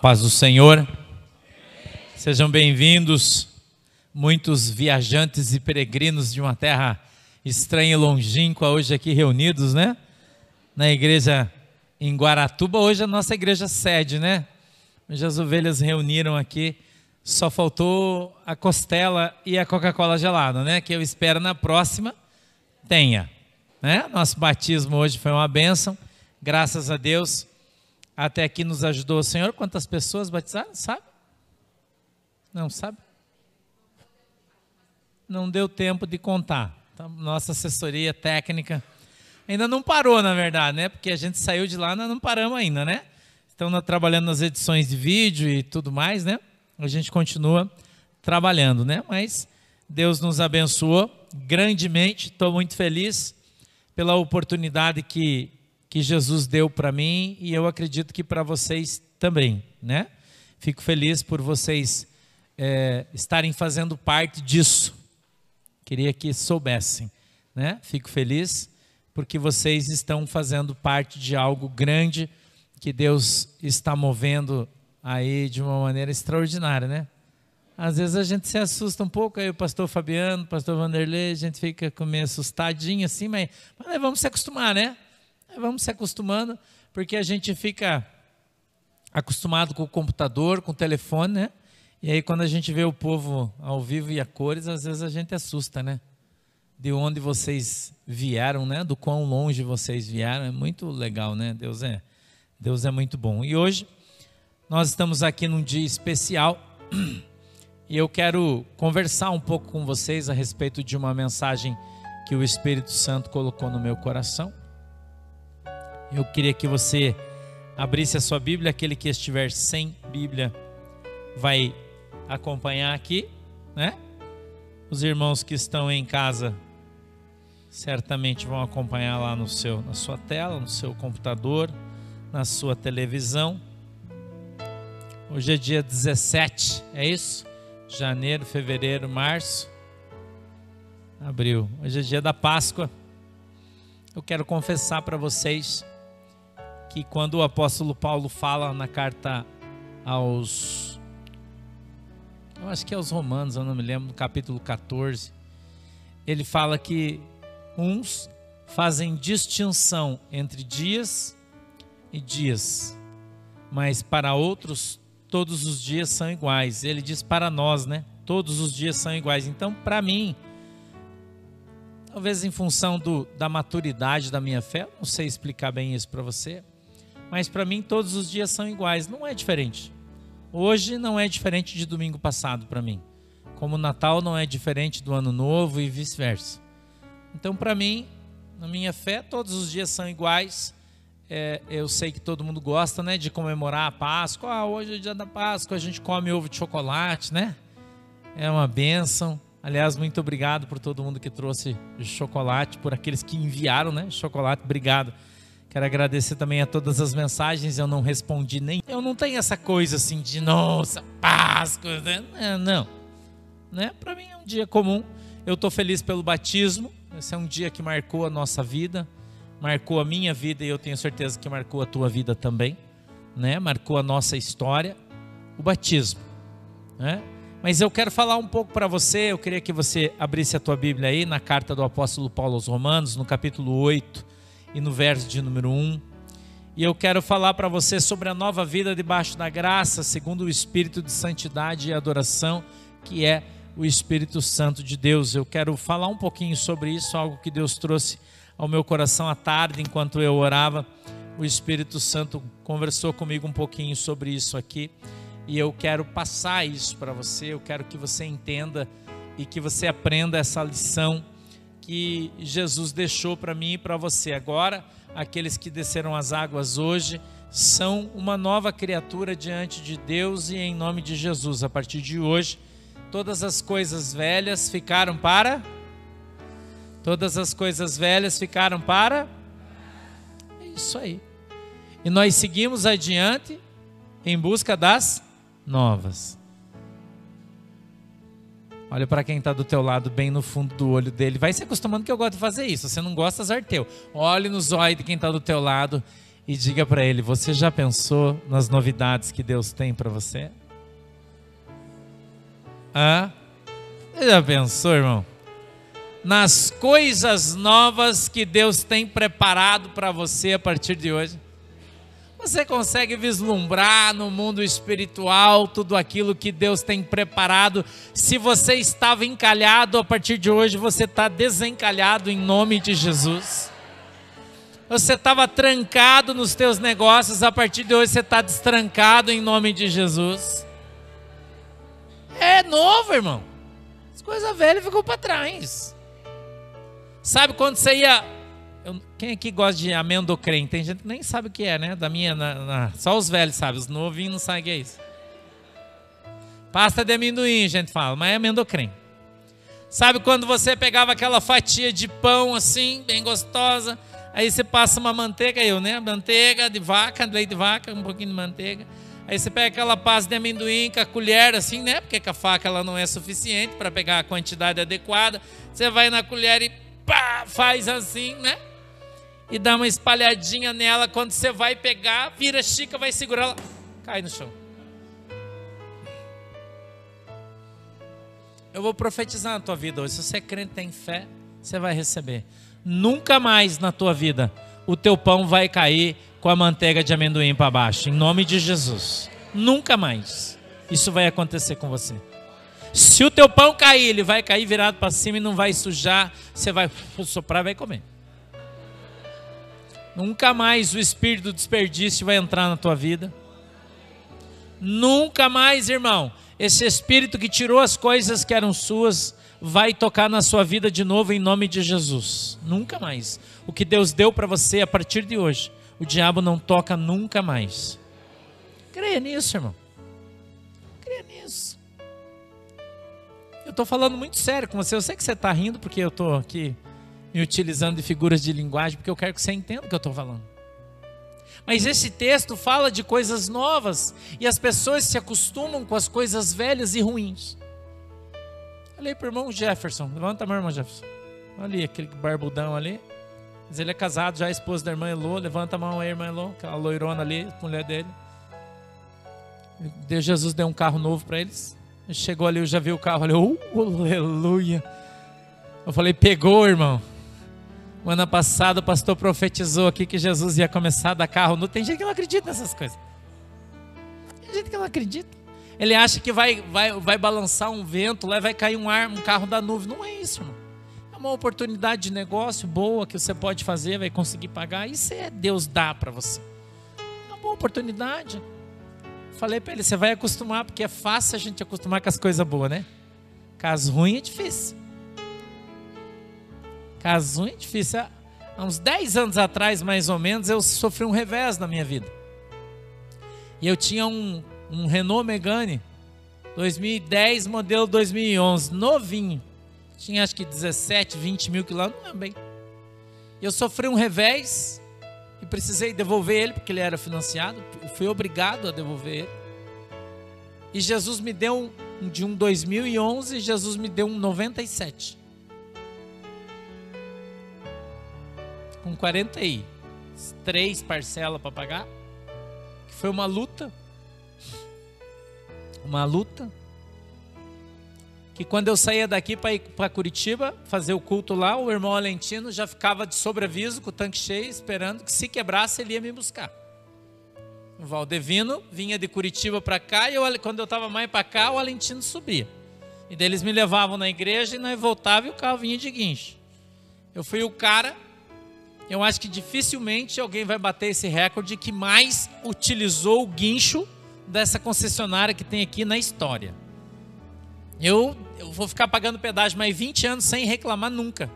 Paz do Senhor. Sejam bem-vindos, muitos viajantes e peregrinos de uma terra estranha e longínqua, hoje aqui reunidos, né? Na igreja em Guaratuba, hoje a nossa igreja sede, né? Hoje as ovelhas reuniram aqui, só faltou a costela e a Coca-Cola gelada, né? Que eu espero na próxima tenha, né? Nosso batismo hoje foi uma bênção Graças a Deus, até aqui nos ajudou o Senhor. Quantas pessoas batizaram? Sabe? Não sabe? Não deu tempo de contar. Então, nossa assessoria técnica ainda não parou, na verdade, né? Porque a gente saiu de lá, nós não paramos ainda, né? Estamos trabalhando nas edições de vídeo e tudo mais, né? A gente continua trabalhando, né? Mas Deus nos abençoou grandemente. Estou muito feliz pela oportunidade que que Jesus deu para mim e eu acredito que para vocês também, né? Fico feliz por vocês é, estarem fazendo parte disso. Queria que soubessem, né? Fico feliz porque vocês estão fazendo parte de algo grande que Deus está movendo aí de uma maneira extraordinária, né? Às vezes a gente se assusta um pouco, aí o pastor Fabiano, o pastor Vanderlei, a gente fica meio assustadinho assim, mas, mas vamos se acostumar, né? Vamos se acostumando, porque a gente fica acostumado com o computador, com o telefone, né? E aí quando a gente vê o povo ao vivo e a cores, às vezes a gente assusta, né? De onde vocês vieram, né? Do quão longe vocês vieram, é muito legal, né? Deus é, Deus é muito bom. E hoje nós estamos aqui num dia especial e eu quero conversar um pouco com vocês a respeito de uma mensagem que o Espírito Santo colocou no meu coração. Eu queria que você abrisse a sua Bíblia, aquele que estiver sem Bíblia vai acompanhar aqui, né? Os irmãos que estão em casa certamente vão acompanhar lá no seu, na sua tela, no seu computador, na sua televisão. Hoje é dia 17, é isso? Janeiro, fevereiro, março, abril. Hoje é dia da Páscoa. Eu quero confessar para vocês que quando o apóstolo Paulo fala na carta aos. Eu acho que é aos Romanos, eu não me lembro, no capítulo 14, ele fala que uns fazem distinção entre dias e dias, mas para outros todos os dias são iguais. Ele diz para nós, né? Todos os dias são iguais. Então, para mim, talvez em função do, da maturidade da minha fé, não sei explicar bem isso para você, mas para mim todos os dias são iguais. Não é diferente. Hoje não é diferente de domingo passado para mim. Como o Natal não é diferente do Ano Novo e vice-versa. Então, para mim, na minha fé, todos os dias são iguais. É, eu sei que todo mundo gosta, né, de comemorar a Páscoa. Ah, hoje é o dia da Páscoa, a gente come ovo de chocolate, né? É uma benção. Aliás, muito obrigado por todo mundo que trouxe chocolate, por aqueles que enviaram, né? Chocolate, obrigado. Quero agradecer também a todas as mensagens, eu não respondi nem. Eu não tenho essa coisa assim de nossa, Páscoa, né? Não. Né? Para mim é um dia comum. Eu estou feliz pelo batismo. Esse é um dia que marcou a nossa vida, marcou a minha vida e eu tenho certeza que marcou a tua vida também, né? Marcou a nossa história, o batismo, né? Mas eu quero falar um pouco para você, eu queria que você abrisse a tua Bíblia aí na carta do apóstolo Paulo aos Romanos, no capítulo 8 e no verso de número 1. E eu quero falar para você sobre a nova vida debaixo da graça, segundo o espírito de santidade e adoração, que é o Espírito Santo de Deus. Eu quero falar um pouquinho sobre isso, algo que Deus trouxe ao meu coração à tarde enquanto eu orava. O Espírito Santo conversou comigo um pouquinho sobre isso aqui. E eu quero passar isso para você, eu quero que você entenda e que você aprenda essa lição que Jesus deixou para mim e para você. Agora, aqueles que desceram as águas hoje são uma nova criatura diante de Deus e em nome de Jesus. A partir de hoje, todas as coisas velhas ficaram para Todas as coisas velhas ficaram para É isso aí. E nós seguimos adiante em busca das novas. Olha para quem está do teu lado, bem no fundo do olho dele. Vai se acostumando que eu gosto de fazer isso. Se você não gosta, azar teu. Olhe nos olhos de quem está do teu lado e diga para ele: Você já pensou nas novidades que Deus tem para você? Hã? Você já pensou, irmão? Nas coisas novas que Deus tem preparado para você a partir de hoje? Você consegue vislumbrar no mundo espiritual tudo aquilo que Deus tem preparado? Se você estava encalhado, a partir de hoje você está desencalhado em nome de Jesus. Você estava trancado nos teus negócios, a partir de hoje você está destrancado em nome de Jesus. É novo, irmão. As coisas velhas ficou para trás. Sabe quando você ia eu, quem aqui gosta de amendocrem? Tem gente que nem sabe o que é, né? Da minha, na, na, só os velhos sabem, os novinhos não sabem o que é isso. Pasta de amendoim, gente fala, mas é amendocrem. Sabe quando você pegava aquela fatia de pão assim, bem gostosa, aí você passa uma manteiga, eu, né? Manteiga de vaca, leite de vaca, um pouquinho de manteiga. Aí você pega aquela pasta de amendoim com a colher assim, né? Porque a faca ela não é suficiente para pegar a quantidade adequada. Você vai na colher e pá, faz assim, né? E dá uma espalhadinha nela. Quando você vai pegar, vira chica, vai segurar ela, cai no chão. Eu vou profetizar na tua vida hoje. Se você é crente tem fé, você vai receber. Nunca mais na tua vida o teu pão vai cair com a manteiga de amendoim para baixo, em nome de Jesus. Nunca mais. Isso vai acontecer com você. Se o teu pão cair, ele vai cair virado para cima e não vai sujar, você vai soprar e vai comer. Nunca mais o espírito do desperdício vai entrar na tua vida. Nunca mais, irmão, esse espírito que tirou as coisas que eram suas vai tocar na sua vida de novo em nome de Jesus. Nunca mais. O que Deus deu para você a partir de hoje, o diabo não toca nunca mais. Creia nisso, irmão. Creia nisso. Eu estou falando muito sério com você. Eu sei que você está rindo porque eu estou aqui me utilizando de figuras de linguagem, porque eu quero que você entenda o que eu estou falando. Mas esse texto fala de coisas novas e as pessoas se acostumam com as coisas velhas e ruins. Olha para o irmão Jefferson. Levanta a mão, irmão Jefferson. Olha ali, aquele barbudão ali. Mas ele é casado, já é esposo da irmã Elô. Levanta a mão aí, irmã Elô, aquela loirona ali, mulher dele. Deus Jesus deu um carro novo para eles. Ele chegou ali, eu já vi o carro ali. Oh, aleluia. Eu falei, pegou, irmão. O ano passado o pastor profetizou aqui que Jesus ia começar a dar carro novo. Tem gente que não acredita nessas coisas. Tem gente que não acredita. Ele acha que vai, vai, vai balançar um vento, lá vai cair um ar, um carro da nuvem. Não é isso, irmão. É uma oportunidade de negócio boa que você pode fazer, vai conseguir pagar. Isso é Deus dá para você. É uma boa oportunidade. Falei para ele, você vai acostumar, porque é fácil a gente acostumar com as coisas boas, né? Caso ruim é difícil. Caso é difícil. Há uns 10 anos atrás, mais ou menos, eu sofri um revés na minha vida. E eu tinha um, um Renault Megane 2010, modelo 2011, novinho. Tinha acho que 17, 20 mil quilômetros, não é bem. Eu sofri um revés e precisei devolver ele, porque ele era financiado. Eu fui obrigado a devolver ele. E Jesus me deu um, de um 2011, Jesus me deu um 97. Com 43 parcelas para pagar. Que foi uma luta. Uma luta. Que quando eu saía daqui para ir para Curitiba, fazer o culto lá, o irmão Alentino já ficava de sobreaviso com o tanque cheio, esperando que se quebrasse ele ia me buscar. O Valdevino vinha de Curitiba para cá e eu, quando eu estava mais para cá, o Alentino subia. E daí eles me levavam na igreja e nós voltava e o carro vinha de guincho. Eu fui o cara eu acho que dificilmente alguém vai bater esse recorde que mais utilizou o guincho dessa concessionária que tem aqui na história. Eu, eu vou ficar pagando pedágio mais 20 anos sem reclamar nunca.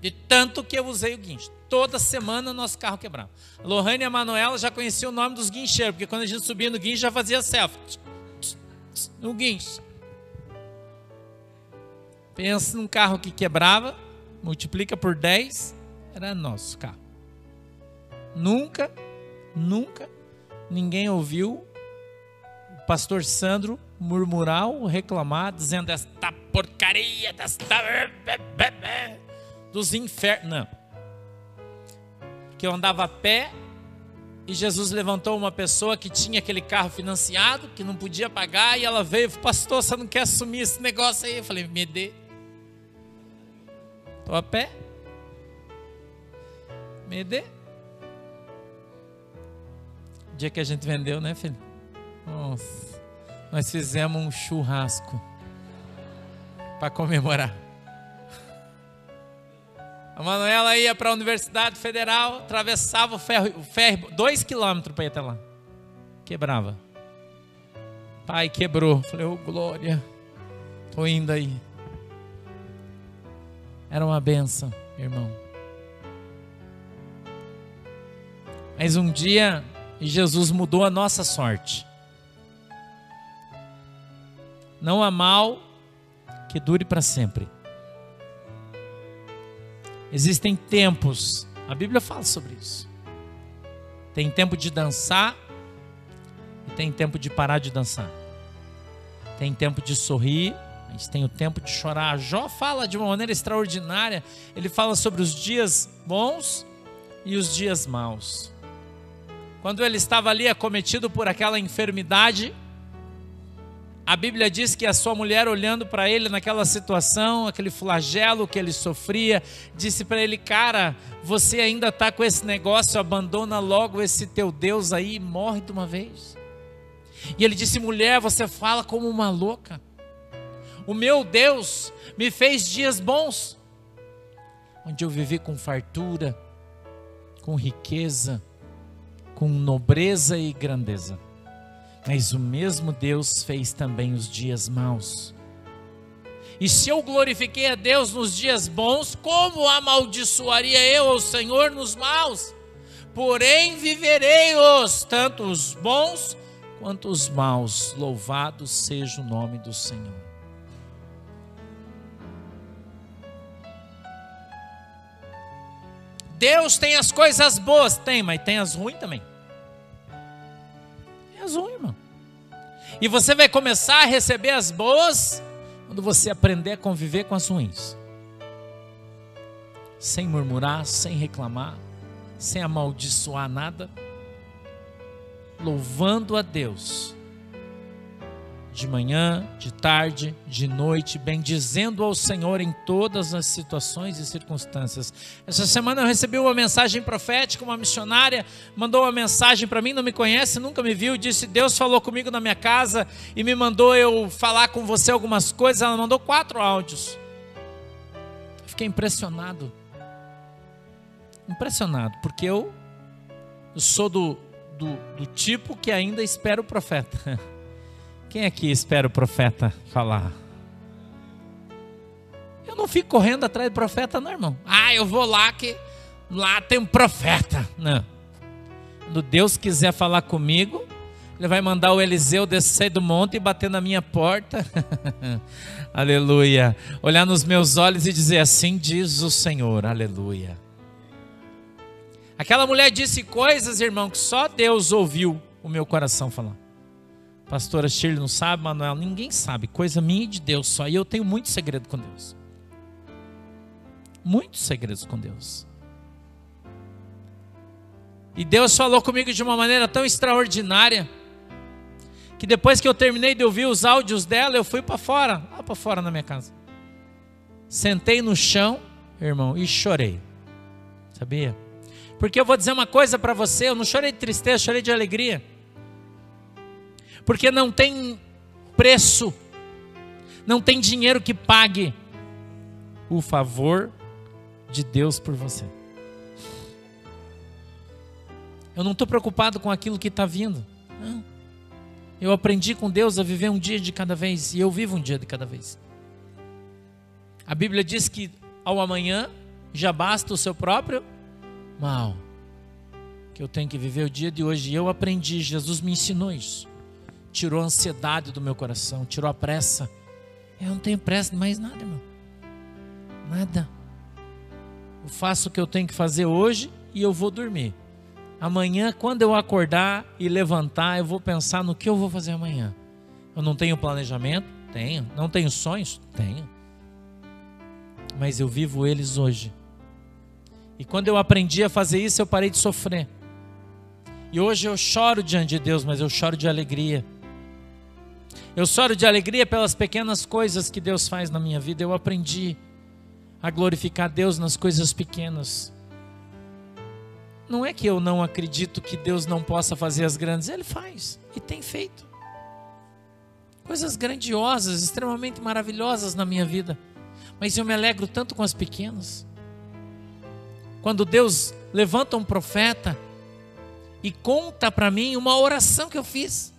De tanto que eu usei o guincho. Toda semana nosso carro quebrava. A Lohane e a Manuela já conheciam o nome dos guincheiros, porque quando a gente subia no guincho já fazia selfie. No guincho. Pensa num carro que quebrava, multiplica por 10, era nosso carro. Nunca, nunca ninguém ouviu o pastor Sandro murmurar ou reclamar, dizendo esta porcaria, desta. dos infernos. Não. Que eu andava a pé E Jesus levantou uma pessoa que tinha aquele carro financiado, que não podia pagar, e ela veio e falou: Pastor, você não quer assumir esse negócio aí? Eu falei: Me dê. Estou a pé. Me dê. O dia que a gente vendeu, né, filho? Nossa, nós fizemos um churrasco para comemorar. A Manuela ia para a Universidade Federal, atravessava o ferro, o ferro dois quilômetros para ir até lá. Quebrava. Pai, quebrou. Falei, ô oh, glória, tô indo aí. Era uma benção, irmão. Mas um dia Jesus mudou a nossa sorte. Não há mal que dure para sempre. Existem tempos, a Bíblia fala sobre isso. Tem tempo de dançar e tem tempo de parar de dançar. Tem tempo de sorrir, mas tem o tempo de chorar. Jó fala de uma maneira extraordinária. Ele fala sobre os dias bons e os dias maus. Quando ele estava ali acometido por aquela enfermidade, a Bíblia diz que a sua mulher, olhando para ele naquela situação, aquele flagelo que ele sofria, disse para ele: Cara, você ainda está com esse negócio, abandona logo esse teu Deus aí e morre de uma vez. E ele disse: Mulher, você fala como uma louca. O meu Deus me fez dias bons, onde eu vivi com fartura, com riqueza, com nobreza e grandeza. Mas o mesmo Deus fez também os dias maus. E se eu glorifiquei a Deus nos dias bons, como amaldiçoaria eu ao Senhor nos maus? Porém viverei-os, tanto os bons quanto os maus. Louvado seja o nome do Senhor. Deus tem as coisas boas, tem, mas tem as ruins também as ruins, irmão. E você vai começar a receber as boas quando você aprender a conviver com as ruins. Sem murmurar, sem reclamar, sem amaldiçoar nada, louvando a Deus de manhã, de tarde, de noite, bendizendo ao Senhor em todas as situações e circunstâncias. Essa semana eu recebi uma mensagem profética, uma missionária mandou uma mensagem para mim, não me conhece, nunca me viu, disse: Deus falou comigo na minha casa e me mandou eu falar com você algumas coisas. Ela mandou quatro áudios. Fiquei impressionado. Impressionado, porque eu, eu sou do, do, do tipo que ainda espera o profeta. Quem aqui espera o profeta falar? Eu não fico correndo atrás do profeta, não, irmão. Ah, eu vou lá que lá tem um profeta. Não. Quando Deus quiser falar comigo, Ele vai mandar o Eliseu descer do monte e bater na minha porta. Aleluia. Olhar nos meus olhos e dizer assim: diz o Senhor. Aleluia. Aquela mulher disse coisas, irmão, que só Deus ouviu o meu coração falar. Pastora Shirley não sabe, Manuel, ninguém sabe. Coisa minha e de Deus só. E eu tenho muito segredo com Deus. Muitos segredos com Deus. E Deus falou comigo de uma maneira tão extraordinária que depois que eu terminei de ouvir os áudios dela, eu fui para fora, lá para fora na minha casa. Sentei no chão, irmão, e chorei. Sabia? Porque eu vou dizer uma coisa para você, eu não chorei de tristeza, chorei de alegria porque não tem preço, não tem dinheiro que pague o favor de Deus por você. Eu não estou preocupado com aquilo que está vindo. Eu aprendi com Deus a viver um dia de cada vez e eu vivo um dia de cada vez. A Bíblia diz que ao amanhã já basta o seu próprio mal. Que eu tenho que viver o dia de hoje. E eu aprendi, Jesus me ensinou isso tirou a ansiedade do meu coração, tirou a pressa. Eu não tenho pressa de mais nada, irmão. Nada. Eu faço o que eu tenho que fazer hoje e eu vou dormir. Amanhã, quando eu acordar e levantar, eu vou pensar no que eu vou fazer amanhã. Eu não tenho planejamento? Tenho. Não tenho sonhos? Tenho. Mas eu vivo eles hoje. E quando eu aprendi a fazer isso, eu parei de sofrer. E hoje eu choro diante de Deus, mas eu choro de alegria. Eu choro de alegria pelas pequenas coisas que Deus faz na minha vida. Eu aprendi a glorificar Deus nas coisas pequenas. Não é que eu não acredito que Deus não possa fazer as grandes, Ele faz e tem feito. Coisas grandiosas, extremamente maravilhosas na minha vida. Mas eu me alegro tanto com as pequenas. Quando Deus levanta um profeta e conta para mim uma oração que eu fiz,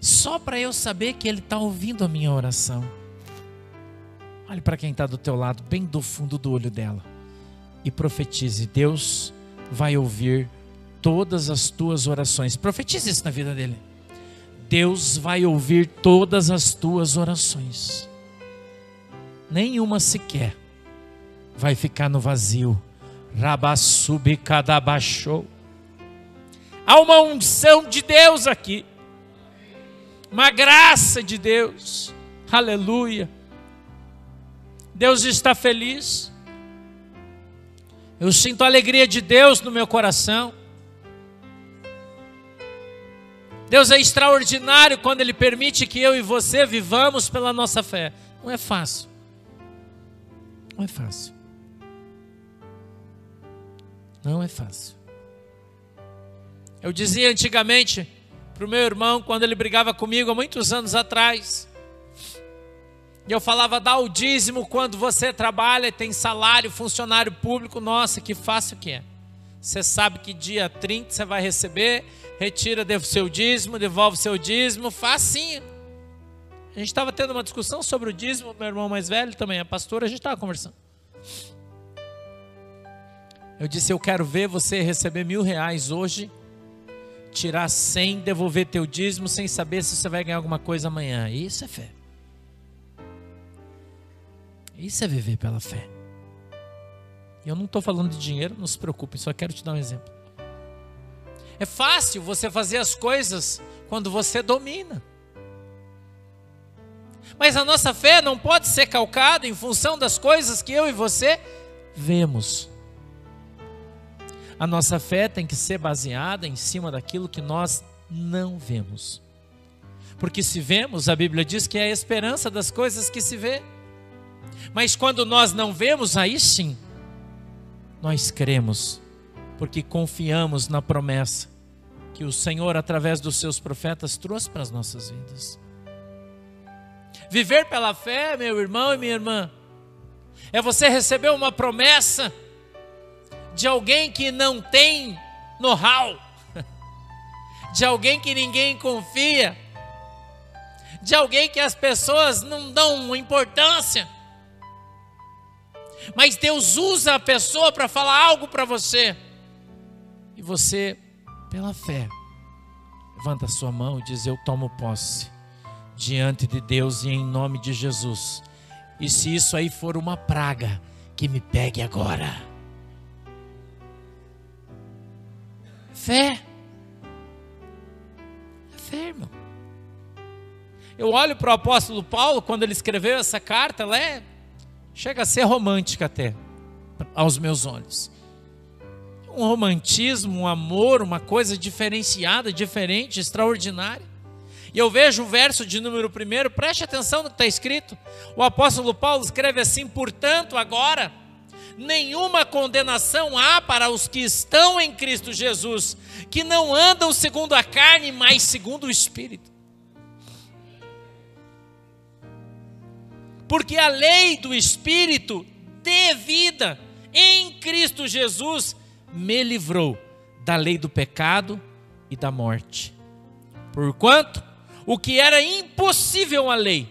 só para eu saber que Ele está ouvindo a minha oração. Olhe para quem está do teu lado, bem do fundo do olho dela, e profetize: Deus vai ouvir todas as tuas orações. Profetize isso na vida dele. Deus vai ouvir todas as tuas orações. Nenhuma sequer vai ficar no vazio. Rabassubicadabachou. Há uma unção de Deus aqui. Uma graça de Deus. Aleluia. Deus está feliz. Eu sinto a alegria de Deus no meu coração. Deus é extraordinário quando Ele permite que eu e você vivamos pela nossa fé. Não é fácil. Não é fácil. Não é fácil. Eu dizia antigamente para o meu irmão, quando ele brigava comigo há muitos anos atrás, e eu falava, dá o dízimo quando você trabalha e tem salário, funcionário público, nossa, que fácil que é. Você sabe que dia 30 você vai receber, retira o seu dízimo, devolve o seu dízimo, facinho. A gente estava tendo uma discussão sobre o dízimo, meu irmão mais velho também é pastor, a gente estava conversando. Eu disse, eu quero ver você receber mil reais hoje, tirar cem, devolver teu dízimo, sem saber se você vai ganhar alguma coisa amanhã. Isso é fé. Isso é viver pela fé. Eu não estou falando de dinheiro, não se preocupe, só quero te dar um exemplo. É fácil você fazer as coisas quando você domina. Mas a nossa fé não pode ser calcada em função das coisas que eu e você vemos. A nossa fé tem que ser baseada em cima daquilo que nós não vemos. Porque se vemos, a Bíblia diz que é a esperança das coisas que se vê. Mas quando nós não vemos, aí sim, nós cremos, porque confiamos na promessa que o Senhor, através dos seus profetas, trouxe para as nossas vidas. Viver pela fé, meu irmão e minha irmã, é você receber uma promessa de alguém que não tem know-how, de alguém que ninguém confia, de alguém que as pessoas não dão importância. Mas Deus usa a pessoa para falar algo para você. E você, pela fé, levanta a sua mão e diz: Eu tomo posse diante de Deus e em nome de Jesus. E se isso aí for uma praga, que me pegue agora. Fé. É fé, irmão. Eu olho para o apóstolo Paulo, quando ele escreveu essa carta, ela é chega a ser romântica até, aos meus olhos. Um romantismo, um amor, uma coisa diferenciada, diferente, extraordinária. E eu vejo o verso de número primeiro, preste atenção no que está escrito. O apóstolo Paulo escreve assim: portanto, agora, nenhuma condenação há para os que estão em Cristo Jesus, que não andam segundo a carne, mas segundo o Espírito. porque a lei do Espírito de vida em Cristo Jesus me livrou da lei do pecado e da morte. Porquanto o que era impossível à lei,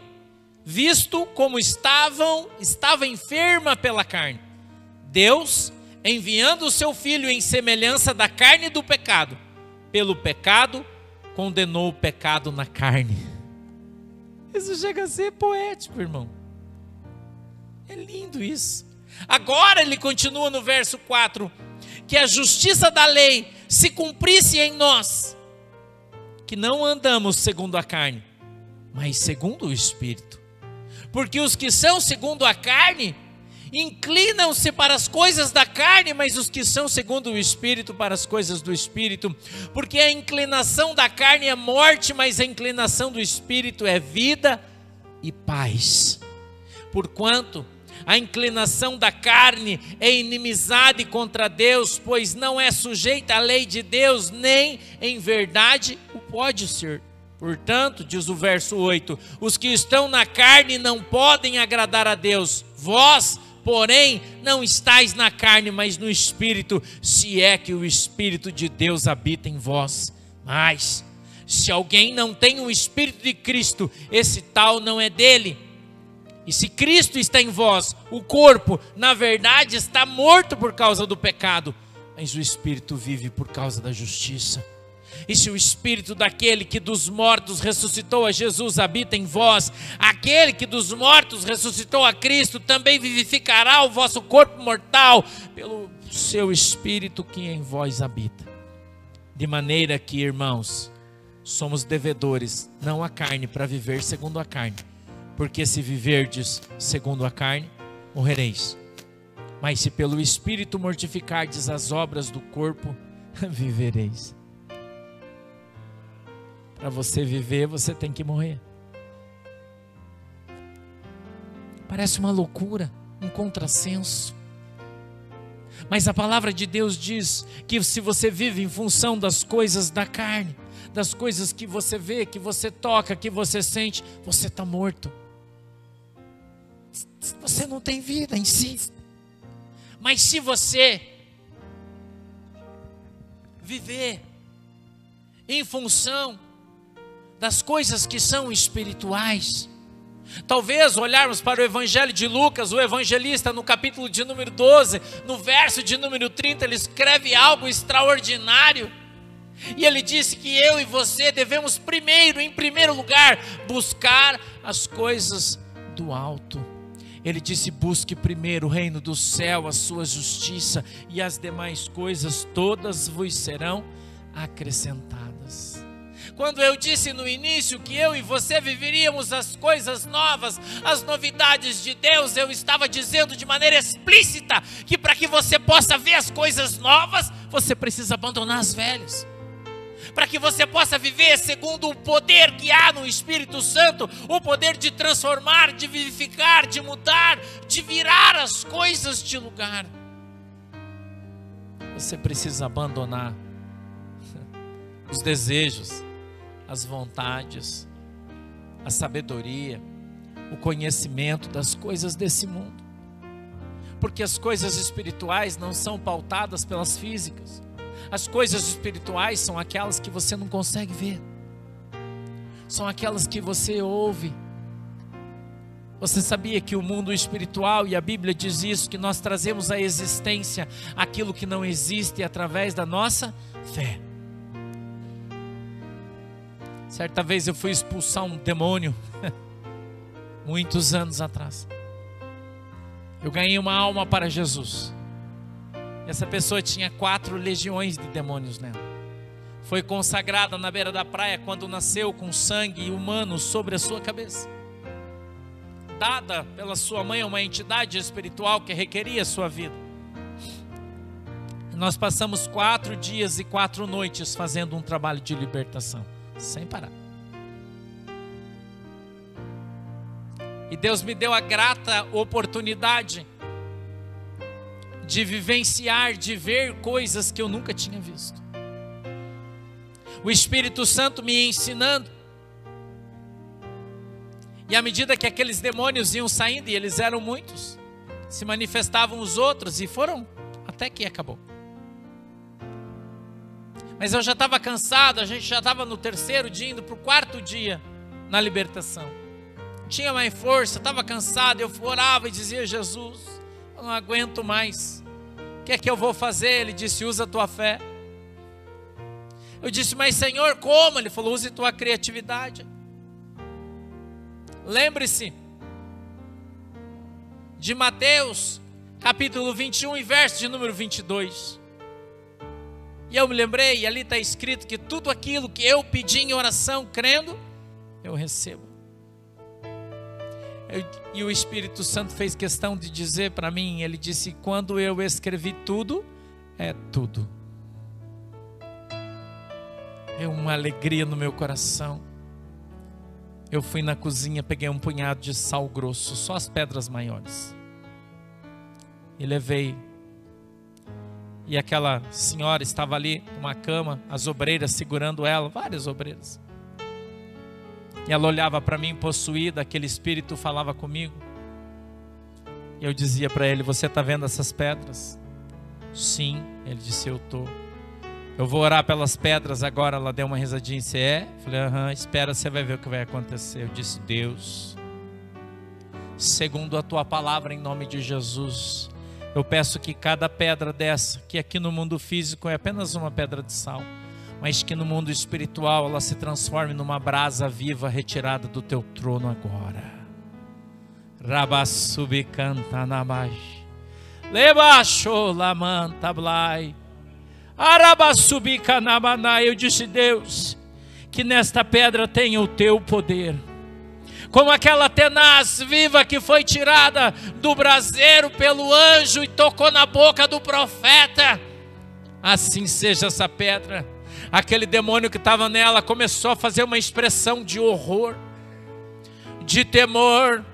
visto como estavam, estava enferma pela carne, Deus, enviando o seu filho em semelhança da carne do pecado, pelo pecado condenou o pecado na carne. Isso chega a ser poético, irmão. É lindo isso. Agora ele continua no verso 4: que a justiça da lei se cumprisse em nós, que não andamos segundo a carne, mas segundo o Espírito. Porque os que são segundo a carne inclinam-se para as coisas da carne, mas os que são segundo o Espírito para as coisas do Espírito. Porque a inclinação da carne é morte, mas a inclinação do Espírito é vida e paz. Porquanto a inclinação da carne é inimizade contra Deus, pois não é sujeita à lei de Deus, nem em verdade o pode ser. Portanto, diz o verso 8: os que estão na carne não podem agradar a Deus. Vós, porém, não estáis na carne, mas no espírito, se é que o espírito de Deus habita em vós. Mas se alguém não tem o espírito de Cristo, esse tal não é dele. E se Cristo está em vós, o corpo, na verdade, está morto por causa do pecado, mas o espírito vive por causa da justiça. E se o espírito daquele que dos mortos ressuscitou a Jesus habita em vós, aquele que dos mortos ressuscitou a Cristo também vivificará o vosso corpo mortal pelo seu espírito que em vós habita. De maneira que, irmãos, somos devedores, não a carne, para viver segundo a carne porque se viverdes segundo a carne, morrereis. Mas se pelo Espírito mortificardes as obras do corpo, vivereis. Para você viver, você tem que morrer. Parece uma loucura, um contrassenso. Mas a palavra de Deus diz que se você vive em função das coisas da carne, das coisas que você vê, que você toca, que você sente, você está morto você não tem vida em si. Mas se você viver em função das coisas que são espirituais, Talvez olharmos para o Evangelho de Lucas, o evangelista, no capítulo de número 12, no verso de número 30, ele escreve algo extraordinário. E ele disse que eu e você devemos primeiro, em primeiro lugar, buscar as coisas do alto. Ele disse: busque primeiro o reino do céu, a sua justiça, e as demais coisas todas vos serão acrescentadas. Quando eu disse no início que eu e você viveríamos as coisas novas, as novidades de Deus, eu estava dizendo de maneira explícita que para que você possa ver as coisas novas, você precisa abandonar as velhas para que você possa viver segundo o poder que há no Espírito Santo o poder de transformar, de vivificar, de mudar, de virar as coisas de lugar. Você precisa abandonar os desejos, as vontades, a sabedoria, o conhecimento das coisas desse mundo. Porque as coisas espirituais não são pautadas pelas físicas. As coisas espirituais são aquelas que você não consegue ver, são aquelas que você ouve. Você sabia que o mundo espiritual, e a Bíblia diz isso, que nós trazemos à existência aquilo que não existe através da nossa fé. Certa vez eu fui expulsar um demônio, muitos anos atrás. Eu ganhei uma alma para Jesus. Essa pessoa tinha quatro legiões de demônios nela. Foi consagrada na beira da praia quando nasceu com sangue humano sobre a sua cabeça. Dada pela sua mãe a uma entidade espiritual que requeria sua vida. Nós passamos quatro dias e quatro noites fazendo um trabalho de libertação, sem parar. E Deus me deu a grata oportunidade de vivenciar, de ver coisas que eu nunca tinha visto. O Espírito Santo me ensinando. E à medida que aqueles demônios iam saindo, e eles eram muitos, se manifestavam os outros, e foram até que acabou. Mas eu já estava cansado, a gente já estava no terceiro dia, indo para o quarto dia na libertação. Tinha mais força, estava cansado, eu orava e dizia: Jesus, eu não aguento mais que é que eu vou fazer? Ele disse: usa a tua fé. Eu disse: mas Senhor, como? Ele falou: use tua criatividade. Lembre-se de Mateus, capítulo 21 e verso de número 22. E eu me lembrei, e ali está escrito que tudo aquilo que eu pedi em oração, crendo, eu recebo. e o Espírito Santo fez questão de dizer para mim: ele disse, quando eu escrevi tudo, é tudo. É uma alegria no meu coração. Eu fui na cozinha, peguei um punhado de sal grosso, só as pedras maiores. E levei. E aquela senhora estava ali numa cama, as obreiras segurando ela, várias obreiras. E ela olhava para mim possuída, aquele espírito falava comigo. E eu dizia para ele: Você está vendo essas pedras? Sim, ele disse: Eu estou. Eu vou orar pelas pedras agora. Ela deu uma risadinha. Você é? Falei: Aham, espera, você vai ver o que vai acontecer. Eu disse: Deus, segundo a tua palavra, em nome de Jesus, eu peço que cada pedra dessa, que aqui no mundo físico é apenas uma pedra de sal, mas que no mundo espiritual ela se transforme numa brasa viva retirada do teu trono agora. Rabassubicantanamash. Lebaixo lamantablai. Arabassubicanamaná. Eu disse, Deus, que nesta pedra tenha o teu poder como aquela tenaz viva que foi tirada do braseiro pelo anjo e tocou na boca do profeta. Assim seja essa pedra. Aquele demônio que estava nela começou a fazer uma expressão de horror, de temor,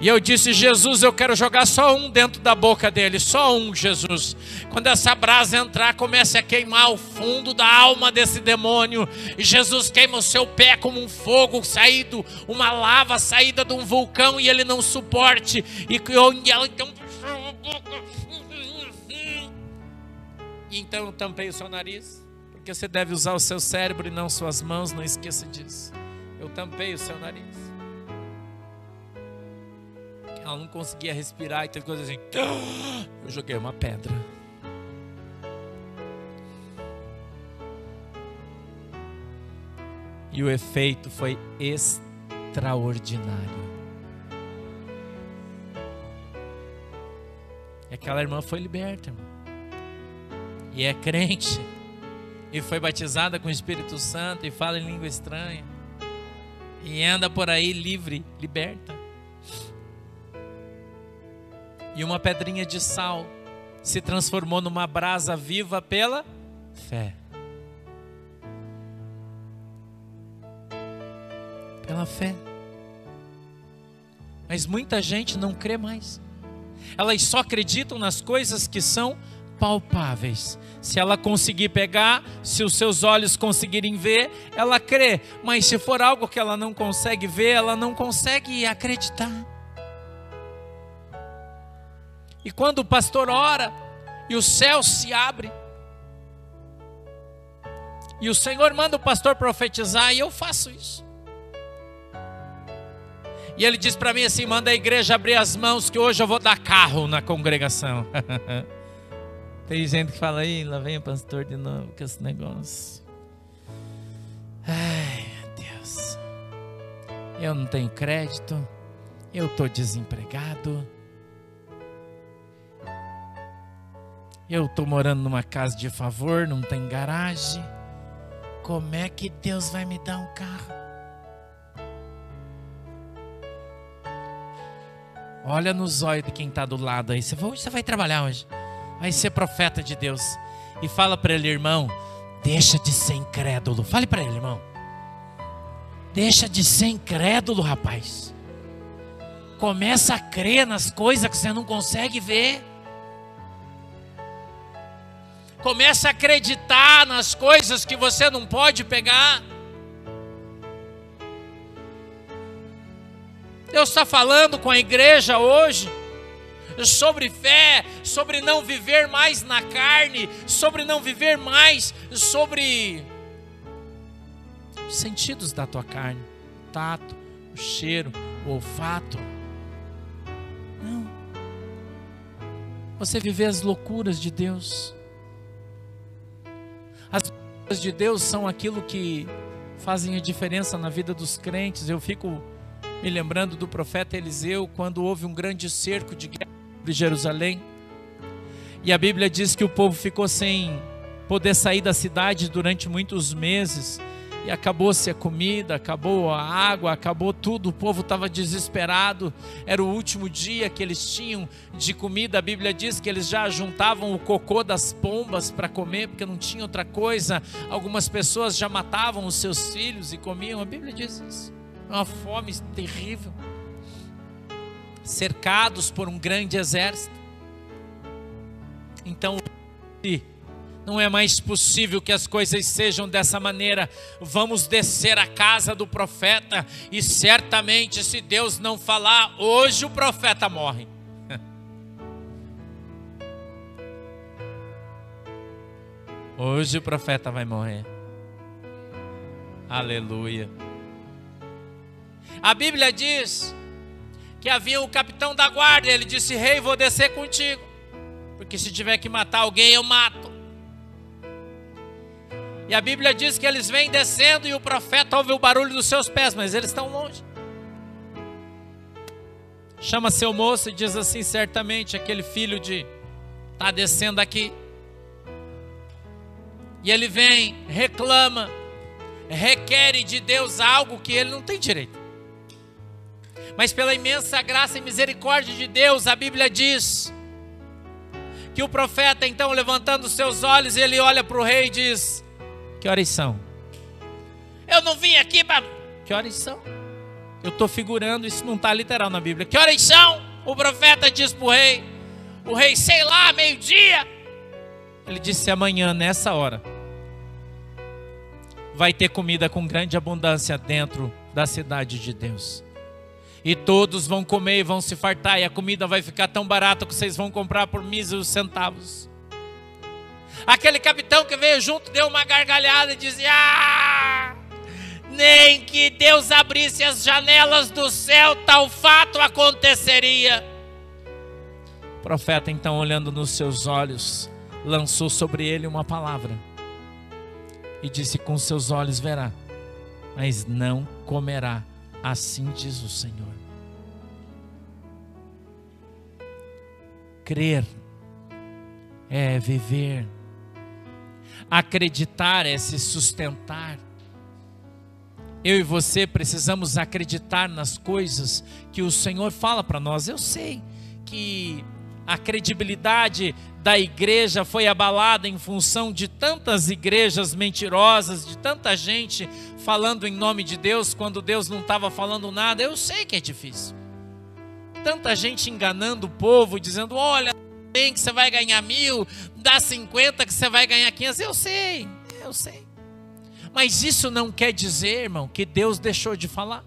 e eu disse: Jesus, eu quero jogar só um dentro da boca dele, só um, Jesus. Quando essa brasa entrar, comece a queimar o fundo da alma desse demônio. E Jesus queima o seu pé como um fogo saído, uma lava saída de um vulcão e ele não suporte. E ela então. E então eu tampei o seu nariz, porque você deve usar o seu cérebro e não suas mãos, não esqueça disso. Eu tampei o seu nariz ela não conseguia respirar e teve coisa assim. Eu joguei uma pedra. E o efeito foi extraordinário. E aquela irmã foi liberta, irmão. E é crente. E foi batizada com o Espírito Santo e fala em língua estranha. E anda por aí livre, liberta e uma pedrinha de sal se transformou numa brasa viva pela fé. Pela fé. Mas muita gente não crê mais. Elas só acreditam nas coisas que são palpáveis. Se ela conseguir pegar, se os seus olhos conseguirem ver, ela crê. Mas se for algo que ela não consegue ver, ela não consegue acreditar. E quando o pastor ora e o céu se abre, e o Senhor manda o pastor profetizar, e eu faço isso. E ele diz para mim assim: manda a igreja abrir as mãos, que hoje eu vou dar carro na congregação. Tem gente que fala aí, lá vem o pastor de novo com esse negócio. Ai, Deus. Eu não tenho crédito, eu estou desempregado. Eu estou morando numa casa de favor, não tem garagem. Como é que Deus vai me dar um carro? Olha nos olhos de quem está do lado aí. Você vai, você vai trabalhar hoje. Vai ser profeta de Deus. E fala para ele, irmão, deixa de ser incrédulo. Fale para ele, irmão. Deixa de ser incrédulo, rapaz. Começa a crer nas coisas que você não consegue ver. Comece a acreditar nas coisas que você não pode pegar. Deus está falando com a igreja hoje sobre fé, sobre não viver mais na carne, sobre não viver mais sobre os sentidos da tua carne, o tato, o cheiro, o olfato. Não. Você viver as loucuras de Deus. As coisas de Deus são aquilo que fazem a diferença na vida dos crentes. Eu fico me lembrando do profeta Eliseu quando houve um grande cerco de guerra sobre Jerusalém. E a Bíblia diz que o povo ficou sem poder sair da cidade durante muitos meses. E acabou-se a comida, acabou a água, acabou tudo. O povo estava desesperado. Era o último dia que eles tinham de comida. A Bíblia diz que eles já juntavam o cocô das pombas para comer, porque não tinha outra coisa. Algumas pessoas já matavam os seus filhos e comiam. A Bíblia diz isso. Uma fome terrível. Cercados por um grande exército. Então, não é mais possível que as coisas sejam dessa maneira. Vamos descer à casa do profeta e certamente, se Deus não falar, hoje o profeta morre. Hoje o profeta vai morrer. Aleluia. A Bíblia diz que havia o capitão da guarda, ele disse: Rei, vou descer contigo, porque se tiver que matar alguém, eu mato. E a Bíblia diz que eles vêm descendo e o profeta ouve o barulho dos seus pés, mas eles estão longe. Chama seu moço e diz assim: certamente aquele filho de está descendo aqui. E ele vem, reclama, requer de Deus algo que ele não tem direito. Mas pela imensa graça e misericórdia de Deus, a Bíblia diz que o profeta, então, levantando seus olhos, ele olha para o rei e diz: que horas são? Eu não vim aqui para. Que horas são? Eu estou figurando, isso não está literal na Bíblia. Que horas são? O profeta diz para o rei. O rei, sei lá, meio-dia. Ele disse: amanhã, nessa hora, vai ter comida com grande abundância dentro da cidade de Deus. E todos vão comer e vão se fartar, e a comida vai ficar tão barata que vocês vão comprar por míseros centavos. Aquele capitão que veio junto deu uma gargalhada e dizia: ah, nem que Deus abrisse as janelas do céu, tal fato aconteceria. O profeta, então, olhando nos seus olhos, lançou sobre ele uma palavra e disse: Com seus olhos verá, mas não comerá. Assim diz o Senhor. Crer é viver Acreditar é se sustentar. Eu e você precisamos acreditar nas coisas que o Senhor fala para nós. Eu sei que a credibilidade da igreja foi abalada em função de tantas igrejas mentirosas, de tanta gente falando em nome de Deus quando Deus não estava falando nada. Eu sei que é difícil. Tanta gente enganando o povo, dizendo: olha, tem que você vai ganhar mil, dá 50 que você vai ganhar 500. Eu sei, eu sei. Mas isso não quer dizer, irmão, que Deus deixou de falar.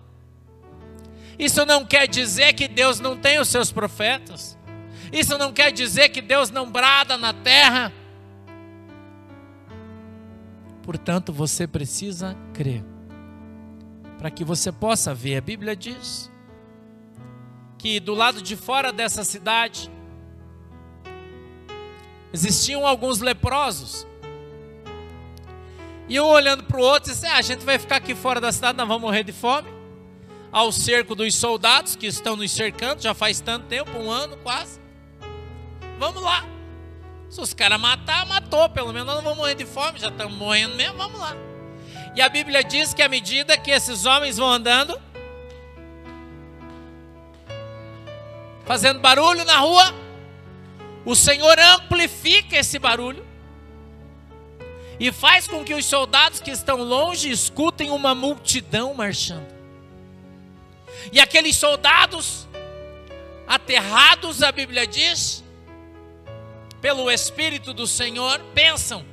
Isso não quer dizer que Deus não tem os seus profetas. Isso não quer dizer que Deus não brada na terra. Portanto, você precisa crer. Para que você possa ver, a Bíblia diz que do lado de fora dessa cidade existiam alguns leprosos. E um olhando para o outro disse: ah, a gente vai ficar aqui fora da cidade, nós vamos morrer de fome. Ao cerco dos soldados que estão nos cercando, já faz tanto tempo um ano quase. Vamos lá. Se os caras matar, matou. Pelo menos nós não vamos morrer de fome, já estamos morrendo mesmo, vamos lá. E a Bíblia diz que à medida que esses homens vão andando, fazendo barulho na rua, o Senhor amplifica esse barulho e faz com que os soldados que estão longe escutem uma multidão marchando. E aqueles soldados, aterrados, a Bíblia diz, pelo Espírito do Senhor, pensam: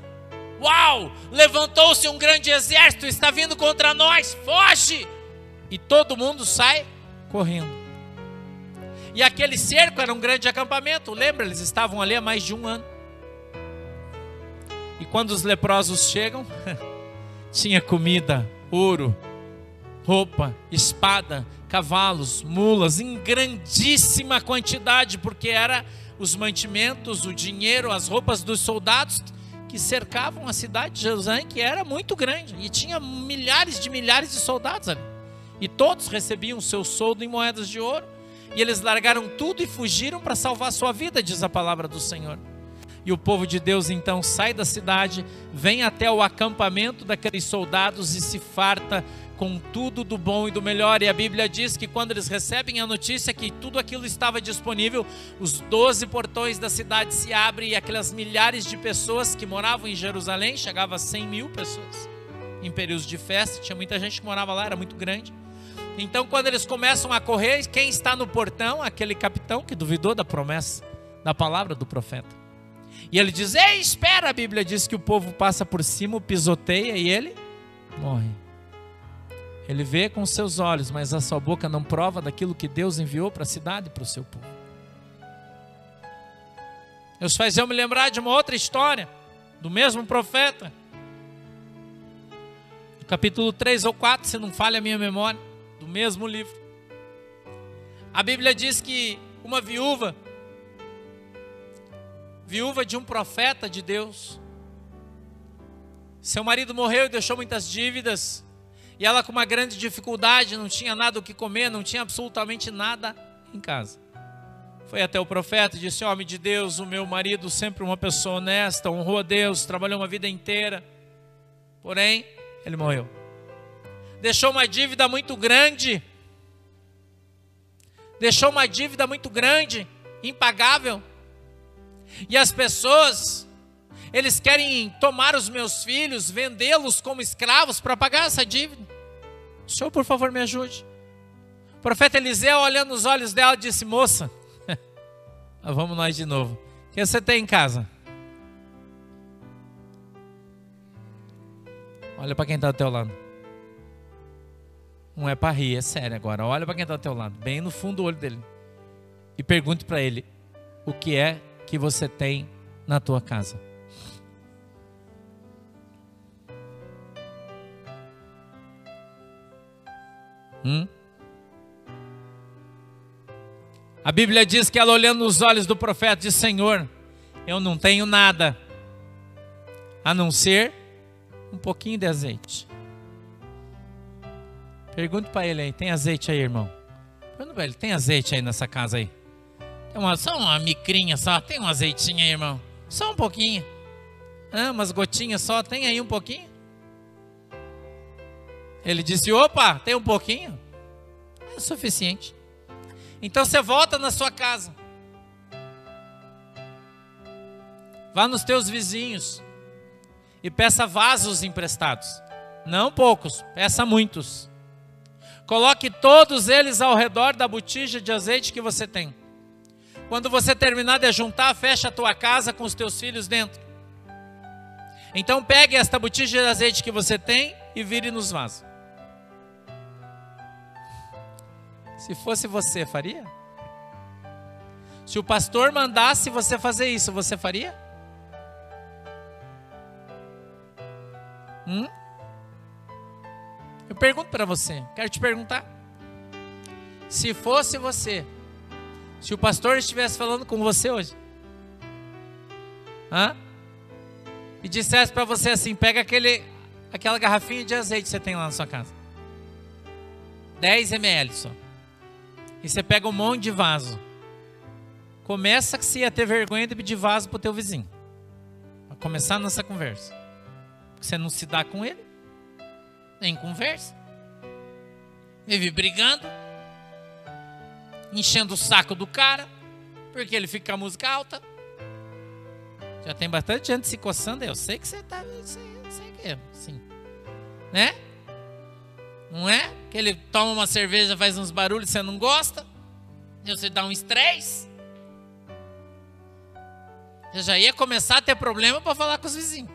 Uau, levantou-se um grande exército, está vindo contra nós, foge! E todo mundo sai correndo. E aquele cerco era um grande acampamento. Lembra? Eles estavam ali há mais de um ano. E quando os leprosos chegam, tinha comida, ouro, roupa, espada, cavalos, mulas, em grandíssima quantidade, porque era os mantimentos, o dinheiro, as roupas dos soldados que cercavam a cidade de Jerusalém, que era muito grande, e tinha milhares de milhares de soldados ali. E todos recebiam seu soldo em moedas de ouro. E eles largaram tudo e fugiram para salvar a sua vida, diz a palavra do Senhor. E o povo de Deus então sai da cidade, vem até o acampamento daqueles soldados e se farta com tudo do bom e do melhor. E a Bíblia diz que quando eles recebem a notícia que tudo aquilo estava disponível, os doze portões da cidade se abrem e aquelas milhares de pessoas que moravam em Jerusalém, chegava a 100 mil pessoas em períodos de festa, tinha muita gente que morava lá, era muito grande. Então, quando eles começam a correr, quem está no portão? Aquele capitão que duvidou da promessa, da palavra do profeta. E ele diz: Ei, espera! A Bíblia diz que o povo passa por cima, pisoteia e ele morre. Ele vê com seus olhos, mas a sua boca não prova daquilo que Deus enviou para a cidade e para o seu povo. Deus faz eu me lembrar de uma outra história, do mesmo profeta. capítulo 3 ou 4, se não falha a minha memória, do mesmo livro. A Bíblia diz que uma viúva viúva de um profeta de Deus. Seu marido morreu e deixou muitas dívidas. E ela, com uma grande dificuldade, não tinha nada o que comer, não tinha absolutamente nada em casa. Foi até o profeta e disse: Homem de Deus, o meu marido, sempre uma pessoa honesta, honrou a Deus, trabalhou uma vida inteira. Porém, ele morreu. Deixou uma dívida muito grande. Deixou uma dívida muito grande, impagável. E as pessoas, eles querem tomar os meus filhos, vendê-los como escravos para pagar essa dívida. Senhor, por favor, me ajude. O profeta Eliseu, olhando nos olhos dela, disse: Moça, vamos nós de novo. O que você tem em casa? Olha para quem está do teu lado. Não é para rir, é sério agora. Olha para quem está do teu lado, bem no fundo do olho dele. E pergunte para ele: o que é que você tem na tua casa. Hum? A Bíblia diz que ela olhando nos olhos do profeta disse: Senhor, eu não tenho nada a não ser um pouquinho de azeite. Pergunte para ele aí: tem azeite aí, irmão? Pergunta para ele: tem azeite aí nessa casa aí? Tem uma, só uma micrinha só. Tem um azeitinho aí, irmão. Só um pouquinho. Ah, umas gotinhas só. Tem aí um pouquinho? Ele disse: opa, tem um pouquinho? É suficiente. Então você volta na sua casa. Vá nos teus vizinhos e peça vasos emprestados. Não poucos, peça muitos. Coloque todos eles ao redor da botija de azeite que você tem. Quando você terminar de juntar, fecha a tua casa com os teus filhos dentro. Então pegue esta botija de azeite que você tem e vire nos vasos. Se fosse você, faria? Se o pastor mandasse você fazer isso, você faria? Hum? Eu pergunto para você, quero te perguntar. Se fosse você, se o pastor estivesse falando com você hoje, hã? e dissesse para você assim: pega aquele, aquela garrafinha de azeite que você tem lá na sua casa, 10 ml só, e você pega um monte de vaso, começa que você ia ter vergonha de pedir vaso para o teu vizinho, para começar nossa conversa, você não se dá com ele, nem conversa, vive brigando enchendo o saco do cara, porque ele fica a música alta. Já tem bastante gente se coçando, eu sei que você tá. Eu sei, eu sei que é, sim. Né? Não é? Que ele toma uma cerveja, faz uns barulhos, você não gosta. Você dá um estresse. Eu já ia começar a ter problema para falar com os vizinhos.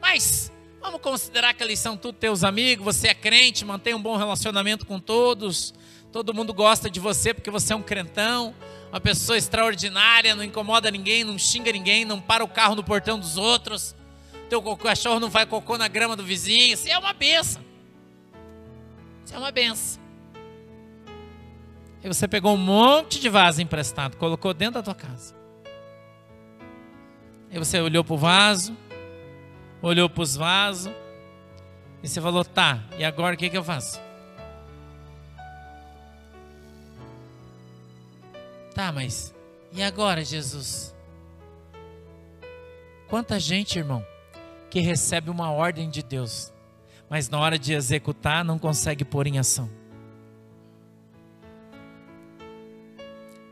Mas vamos considerar que eles são tudo teus amigos, você é crente, mantém um bom relacionamento com todos. Todo mundo gosta de você porque você é um crentão, uma pessoa extraordinária, não incomoda ninguém, não xinga ninguém, não para o carro no portão dos outros. Teu cachorro não vai cocô na grama do vizinho. Isso é uma benção. Isso é uma benção. E você pegou um monte de vaso emprestado, colocou dentro da tua casa. E você olhou para o vaso, olhou para os vasos, e você falou: tá, e agora o que, que eu faço? Tá, mas e agora, Jesus? Quanta gente, irmão, que recebe uma ordem de Deus, mas na hora de executar não consegue pôr em ação.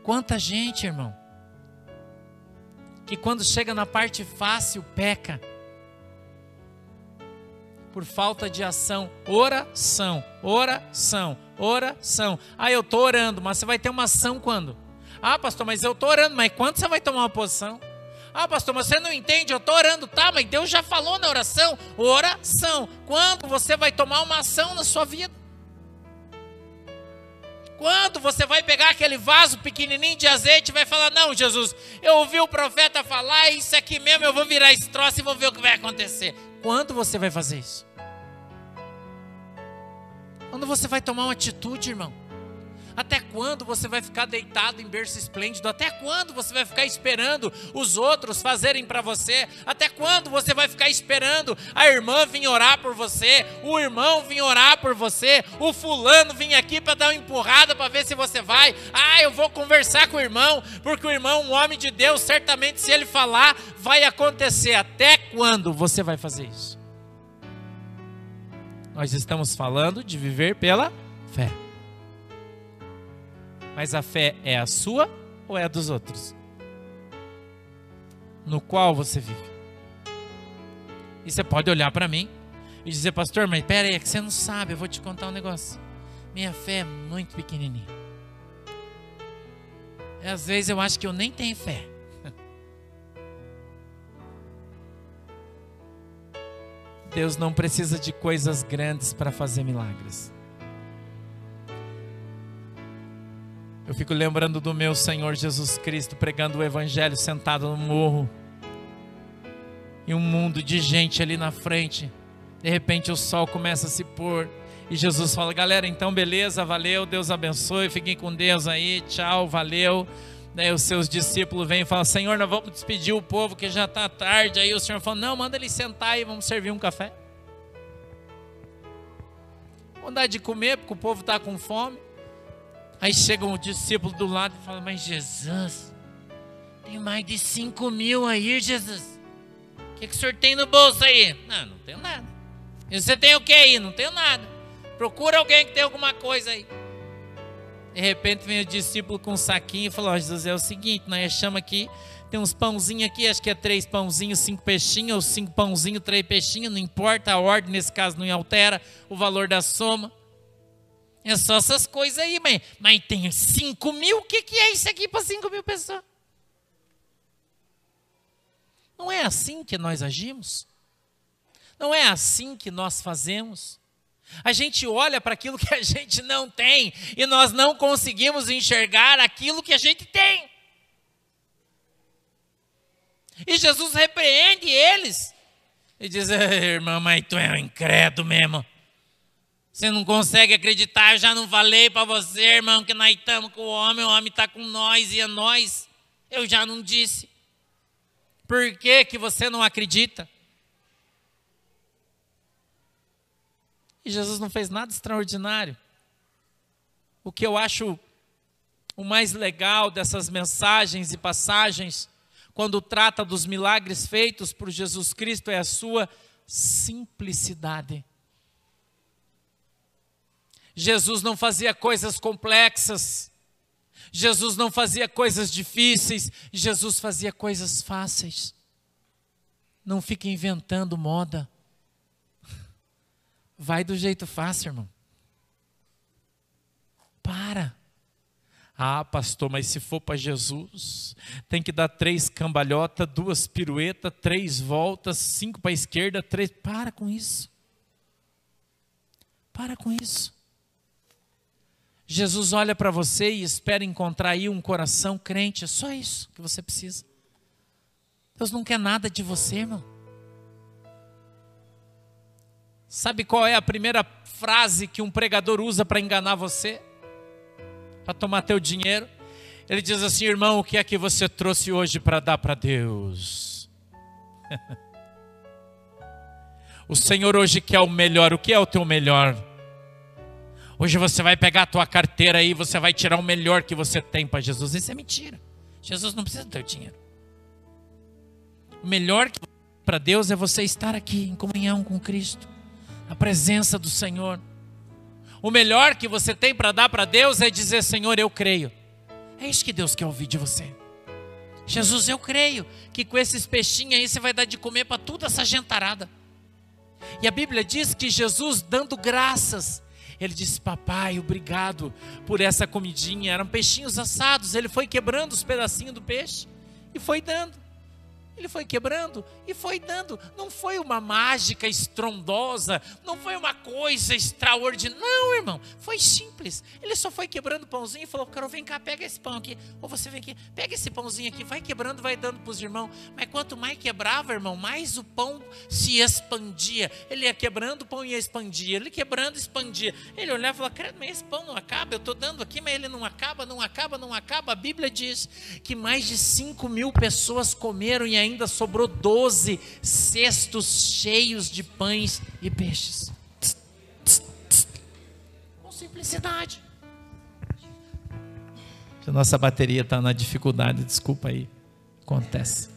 Quanta gente, irmão, que quando chega na parte fácil peca por falta de ação. Oração, oração, oração. Ah, eu estou orando, mas você vai ter uma ação quando? Ah, pastor, mas eu estou orando, mas quando você vai tomar uma posição? Ah, pastor, mas você não entende, eu estou orando, tá? Mas Deus já falou na oração. Oração. Quando você vai tomar uma ação na sua vida? Quando você vai pegar aquele vaso pequenininho de azeite e vai falar: Não, Jesus, eu ouvi o profeta falar, isso aqui mesmo, eu vou virar esse troço e vou ver o que vai acontecer. Quando você vai fazer isso? Quando você vai tomar uma atitude, irmão? Até quando você vai ficar deitado em berço esplêndido? Até quando você vai ficar esperando os outros fazerem para você? Até quando você vai ficar esperando a irmã vir orar por você, o irmão vir orar por você, o fulano vir aqui para dar uma empurrada para ver se você vai? Ah, eu vou conversar com o irmão, porque o irmão, um homem de Deus, certamente se ele falar, vai acontecer. Até quando você vai fazer isso? Nós estamos falando de viver pela fé. Mas a fé é a sua ou é a dos outros? No qual você vive? E você pode olhar para mim e dizer, pastor, mas pera aí, é que você não sabe, eu vou te contar um negócio. Minha fé é muito pequenininha. E às vezes eu acho que eu nem tenho fé. Deus não precisa de coisas grandes para fazer milagres. Eu fico lembrando do meu Senhor Jesus Cristo pregando o Evangelho sentado no morro. E um mundo de gente ali na frente. De repente o sol começa a se pôr. E Jesus fala: Galera, então beleza, valeu, Deus abençoe, fiquem com Deus aí, tchau, valeu. Daí os seus discípulos vêm e falam: Senhor, nós vamos despedir o povo que já está tarde. Aí o Senhor fala: Não, manda ele sentar e vamos servir um café. Vamos dar de comer, porque o povo está com fome. Aí chega um discípulo do lado e fala: Mas Jesus, tem mais de 5 mil aí, Jesus. O que, que o senhor tem no bolso aí? Não, não tenho nada. E você tem o que aí? Não tenho nada. Procura alguém que tem alguma coisa aí. De repente vem o discípulo com um saquinho e fala: Ó, oh, Jesus, é o seguinte, nós achamos aqui, tem uns pãozinhos aqui, acho que é três pãozinhos, cinco peixinhos, ou cinco pãozinhos, três peixinhos, não importa, a ordem nesse caso não altera o valor da soma. É só essas coisas aí, mas, mas tem cinco mil, o que, que é isso aqui para cinco mil pessoas? Não é assim que nós agimos? Não é assim que nós fazemos? A gente olha para aquilo que a gente não tem e nós não conseguimos enxergar aquilo que a gente tem. E Jesus repreende eles e diz: irmão, mas tu é um incrédulo mesmo. Você não consegue acreditar, eu já não falei para você, irmão, que nós estamos com o homem, o homem está com nós e é nós. Eu já não disse. Por que, que você não acredita? Jesus não fez nada extraordinário. O que eu acho o mais legal dessas mensagens e passagens, quando trata dos milagres feitos por Jesus Cristo, é a sua simplicidade. Jesus não fazia coisas complexas, Jesus não fazia coisas difíceis, Jesus fazia coisas fáceis. Não fique inventando moda. Vai do jeito fácil, irmão. Para. Ah, pastor, mas se for para Jesus, tem que dar três cambalhotas, duas piruetas, três voltas, cinco para a esquerda, três. Para com isso. Para com isso. Jesus olha para você e espera encontrar aí um coração crente. É só isso que você precisa. Deus não quer nada de você, irmão. Sabe qual é a primeira frase que um pregador usa para enganar você? Para tomar teu dinheiro? Ele diz assim: irmão, o que é que você trouxe hoje para dar para Deus? o Senhor hoje quer o melhor. O que é o teu melhor? Hoje você vai pegar a tua carteira aí, você vai tirar o melhor que você tem para Jesus. Isso é mentira. Jesus não precisa do teu dinheiro. O melhor para Deus é você estar aqui em comunhão com Cristo, a presença do Senhor. O melhor que você tem para dar para Deus é dizer: Senhor, eu creio. É isso que Deus quer ouvir de você. Jesus, eu creio que com esses peixinhos aí você vai dar de comer para toda essa gentarada. E a Bíblia diz que Jesus, dando graças, ele disse: Papai, obrigado por essa comidinha. Eram peixinhos assados. Ele foi quebrando os pedacinhos do peixe e foi dando. Ele foi quebrando e foi dando. Não foi uma mágica estrondosa, não foi uma coisa extraordinária. Não, irmão, foi simples. Ele só foi quebrando o pãozinho e falou: Cara, vem cá, pega esse pão aqui. Ou você vem aqui, pega esse pãozinho aqui, vai quebrando, vai dando para os irmãos. Mas quanto mais quebrava, irmão, mais o pão se expandia. Ele ia quebrando, o pão ia expandir. Ele quebrando, expandia. Ele olhava e falava: Cara, mas esse pão não acaba. Eu estou dando aqui, mas ele não acaba, não acaba, não acaba. A Bíblia diz que mais de 5 mil pessoas comeram e ainda ainda sobrou doze cestos cheios de pães e peixes. Com simplicidade. A nossa bateria está na dificuldade, desculpa aí. Acontece.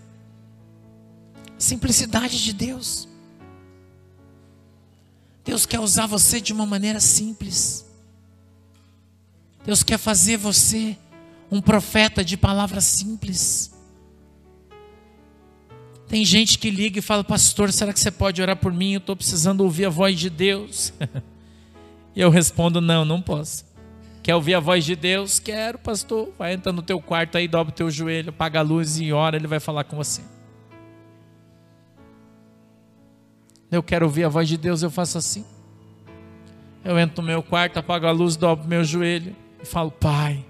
Simplicidade de Deus. Deus quer usar você de uma maneira simples. Deus quer fazer você um profeta de palavras simples. Tem gente que liga e fala, pastor, será que você pode orar por mim? Eu estou precisando ouvir a voz de Deus. e eu respondo, não, não posso. Quer ouvir a voz de Deus? Quero, pastor. Vai entrar no teu quarto aí, dobra o teu joelho, apaga a luz e ora, ele vai falar com você. Eu quero ouvir a voz de Deus, eu faço assim. Eu entro no meu quarto, apago a luz, dobro meu joelho e falo, pai,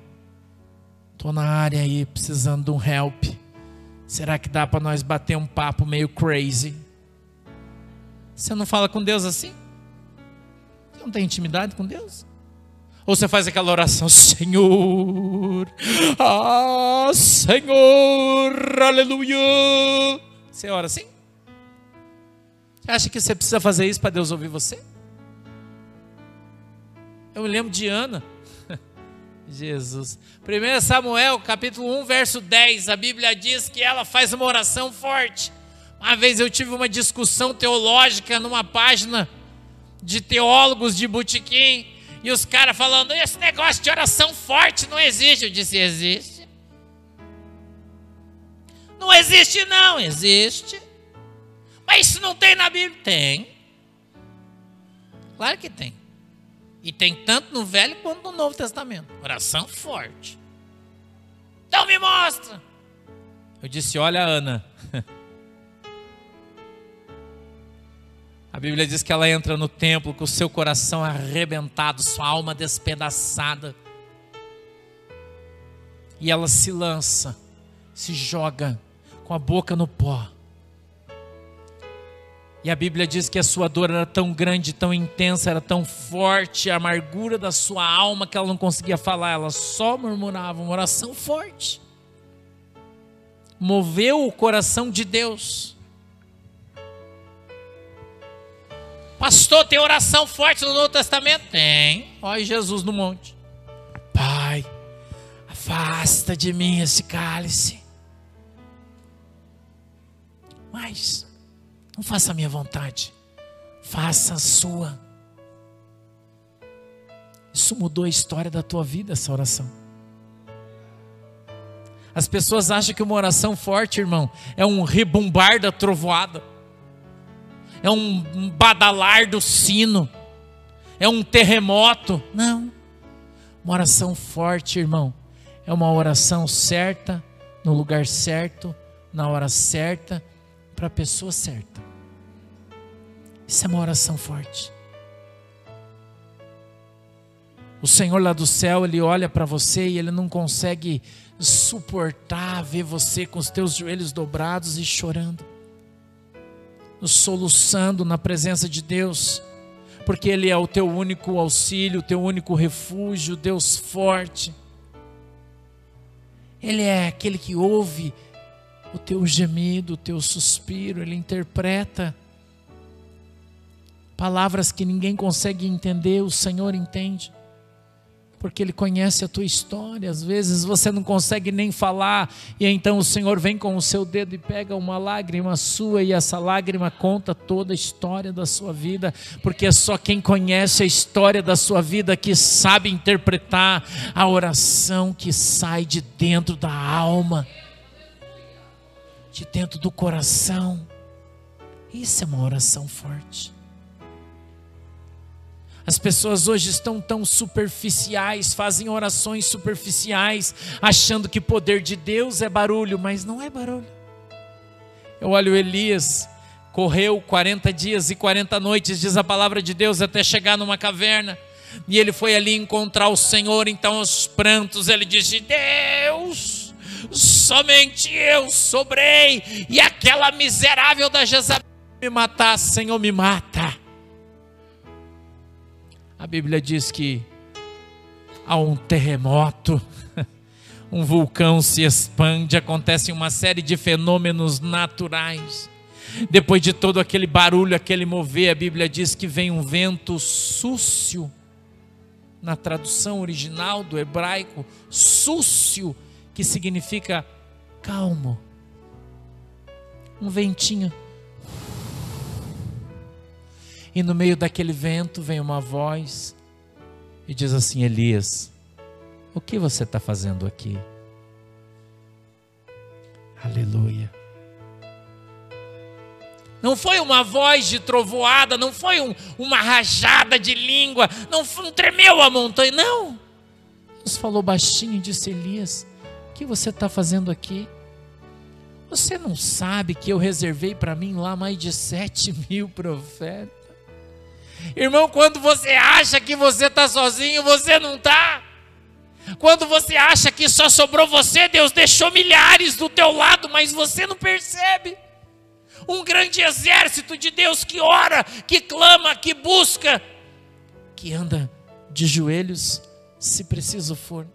estou na área aí, precisando de um help. Será que dá para nós bater um papo meio crazy? Você não fala com Deus assim? Você não tem intimidade com Deus? Ou você faz aquela oração, Senhor, ah, Senhor, aleluia. Você ora assim? Você acha que você precisa fazer isso para Deus ouvir você? Eu me lembro de Ana. Jesus. 1 Samuel, capítulo 1, verso 10, a Bíblia diz que ela faz uma oração forte. Uma vez eu tive uma discussão teológica numa página de teólogos de botequim, e os caras falando: esse negócio de oração forte não existe. Eu disse: existe. Não existe, não, existe. Mas isso não tem na Bíblia? Tem. Claro que tem. E tem tanto no Velho quanto no Novo Testamento. Oração forte. Então me mostra. Eu disse: Olha, Ana. A Bíblia diz que ela entra no templo com o seu coração arrebentado, sua alma despedaçada. E ela se lança, se joga com a boca no pó e a Bíblia diz que a sua dor era tão grande, tão intensa, era tão forte, a amargura da sua alma que ela não conseguia falar, ela só murmurava uma oração forte. Moveu o coração de Deus. Pastor, tem oração forte no Novo Testamento? Tem. Olha Jesus no monte. Pai, afasta de mim esse cálice. Mas não faça a minha vontade, faça a sua. Isso mudou a história da tua vida, essa oração. As pessoas acham que uma oração forte, irmão, é um rebumbar da trovoada, é um badalar do sino, é um terremoto. Não. Uma oração forte, irmão, é uma oração certa, no lugar certo, na hora certa, para a pessoa certa. Isso é uma oração forte. O Senhor lá do céu, ele olha para você e ele não consegue suportar ver você com os teus joelhos dobrados e chorando, soluçando na presença de Deus, porque Ele é o teu único auxílio, o teu único refúgio, Deus forte. Ele é aquele que ouve o teu gemido, o teu suspiro, ele interpreta palavras que ninguém consegue entender, o Senhor entende. porque Ele conhece a tua história. Às vezes você não consegue nem falar, e então o Senhor vem com o seu dedo e pega uma lágrima sua, e essa lágrima conta toda a história da sua vida, porque é só quem conhece a história da sua vida que sabe interpretar a oração que sai de dentro da alma, de dentro do coração. Isso é uma oração forte. As pessoas hoje estão tão superficiais, fazem orações superficiais, achando que poder de Deus é barulho, mas não é barulho. Eu olho Elias, correu 40 dias e 40 noites, diz a palavra de Deus, até chegar numa caverna. E ele foi ali encontrar o Senhor, então aos prantos ele disse: Deus, somente eu sobrei, e aquela miserável da Jezabel me matar, Senhor, me mata. A Bíblia diz que há um terremoto, um vulcão se expande, acontecem uma série de fenômenos naturais. Depois de todo aquele barulho, aquele mover, a Bíblia diz que vem um vento súcio. Na tradução original do hebraico, súcio, que significa calmo. Um ventinho e no meio daquele vento vem uma voz e diz assim: Elias, o que você está fazendo aqui? Aleluia. Não foi uma voz de trovoada, não foi um, uma rajada de língua, não, não tremeu a montanha, não. Deus falou baixinho e disse: Elias, o que você está fazendo aqui? Você não sabe que eu reservei para mim lá mais de sete mil profetas? Irmão, quando você acha que você está sozinho, você não está. Quando você acha que só sobrou você, Deus deixou milhares do teu lado, mas você não percebe. Um grande exército de Deus que ora, que clama, que busca, que anda de joelhos, se preciso for.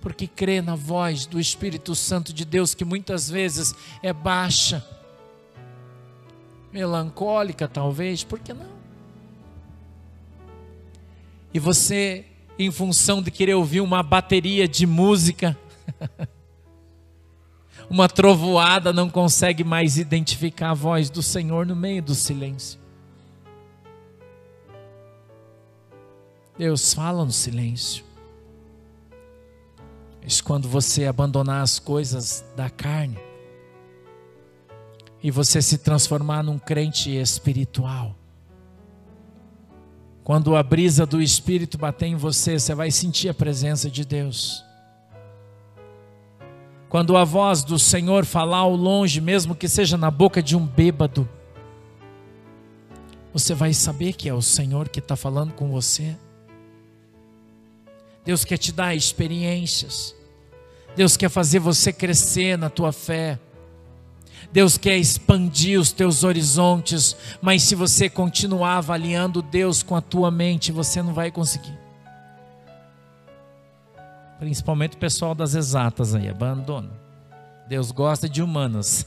Porque crê na voz do Espírito Santo de Deus, que muitas vezes é baixa melancólica, talvez, por que não? E você, em função de querer ouvir uma bateria de música, uma trovoada, não consegue mais identificar a voz do Senhor no meio do silêncio. Deus fala no silêncio. Mas quando você abandonar as coisas da carne, e você se transformar num crente espiritual. Quando a brisa do Espírito bater em você, você vai sentir a presença de Deus. Quando a voz do Senhor falar ao longe, mesmo que seja na boca de um bêbado, você vai saber que é o Senhor que está falando com você. Deus quer te dar experiências. Deus quer fazer você crescer na tua fé. Deus quer expandir os teus horizontes, mas se você continuar avaliando Deus com a tua mente, você não vai conseguir. Principalmente o pessoal das exatas aí, abandona. Deus gosta de humanas.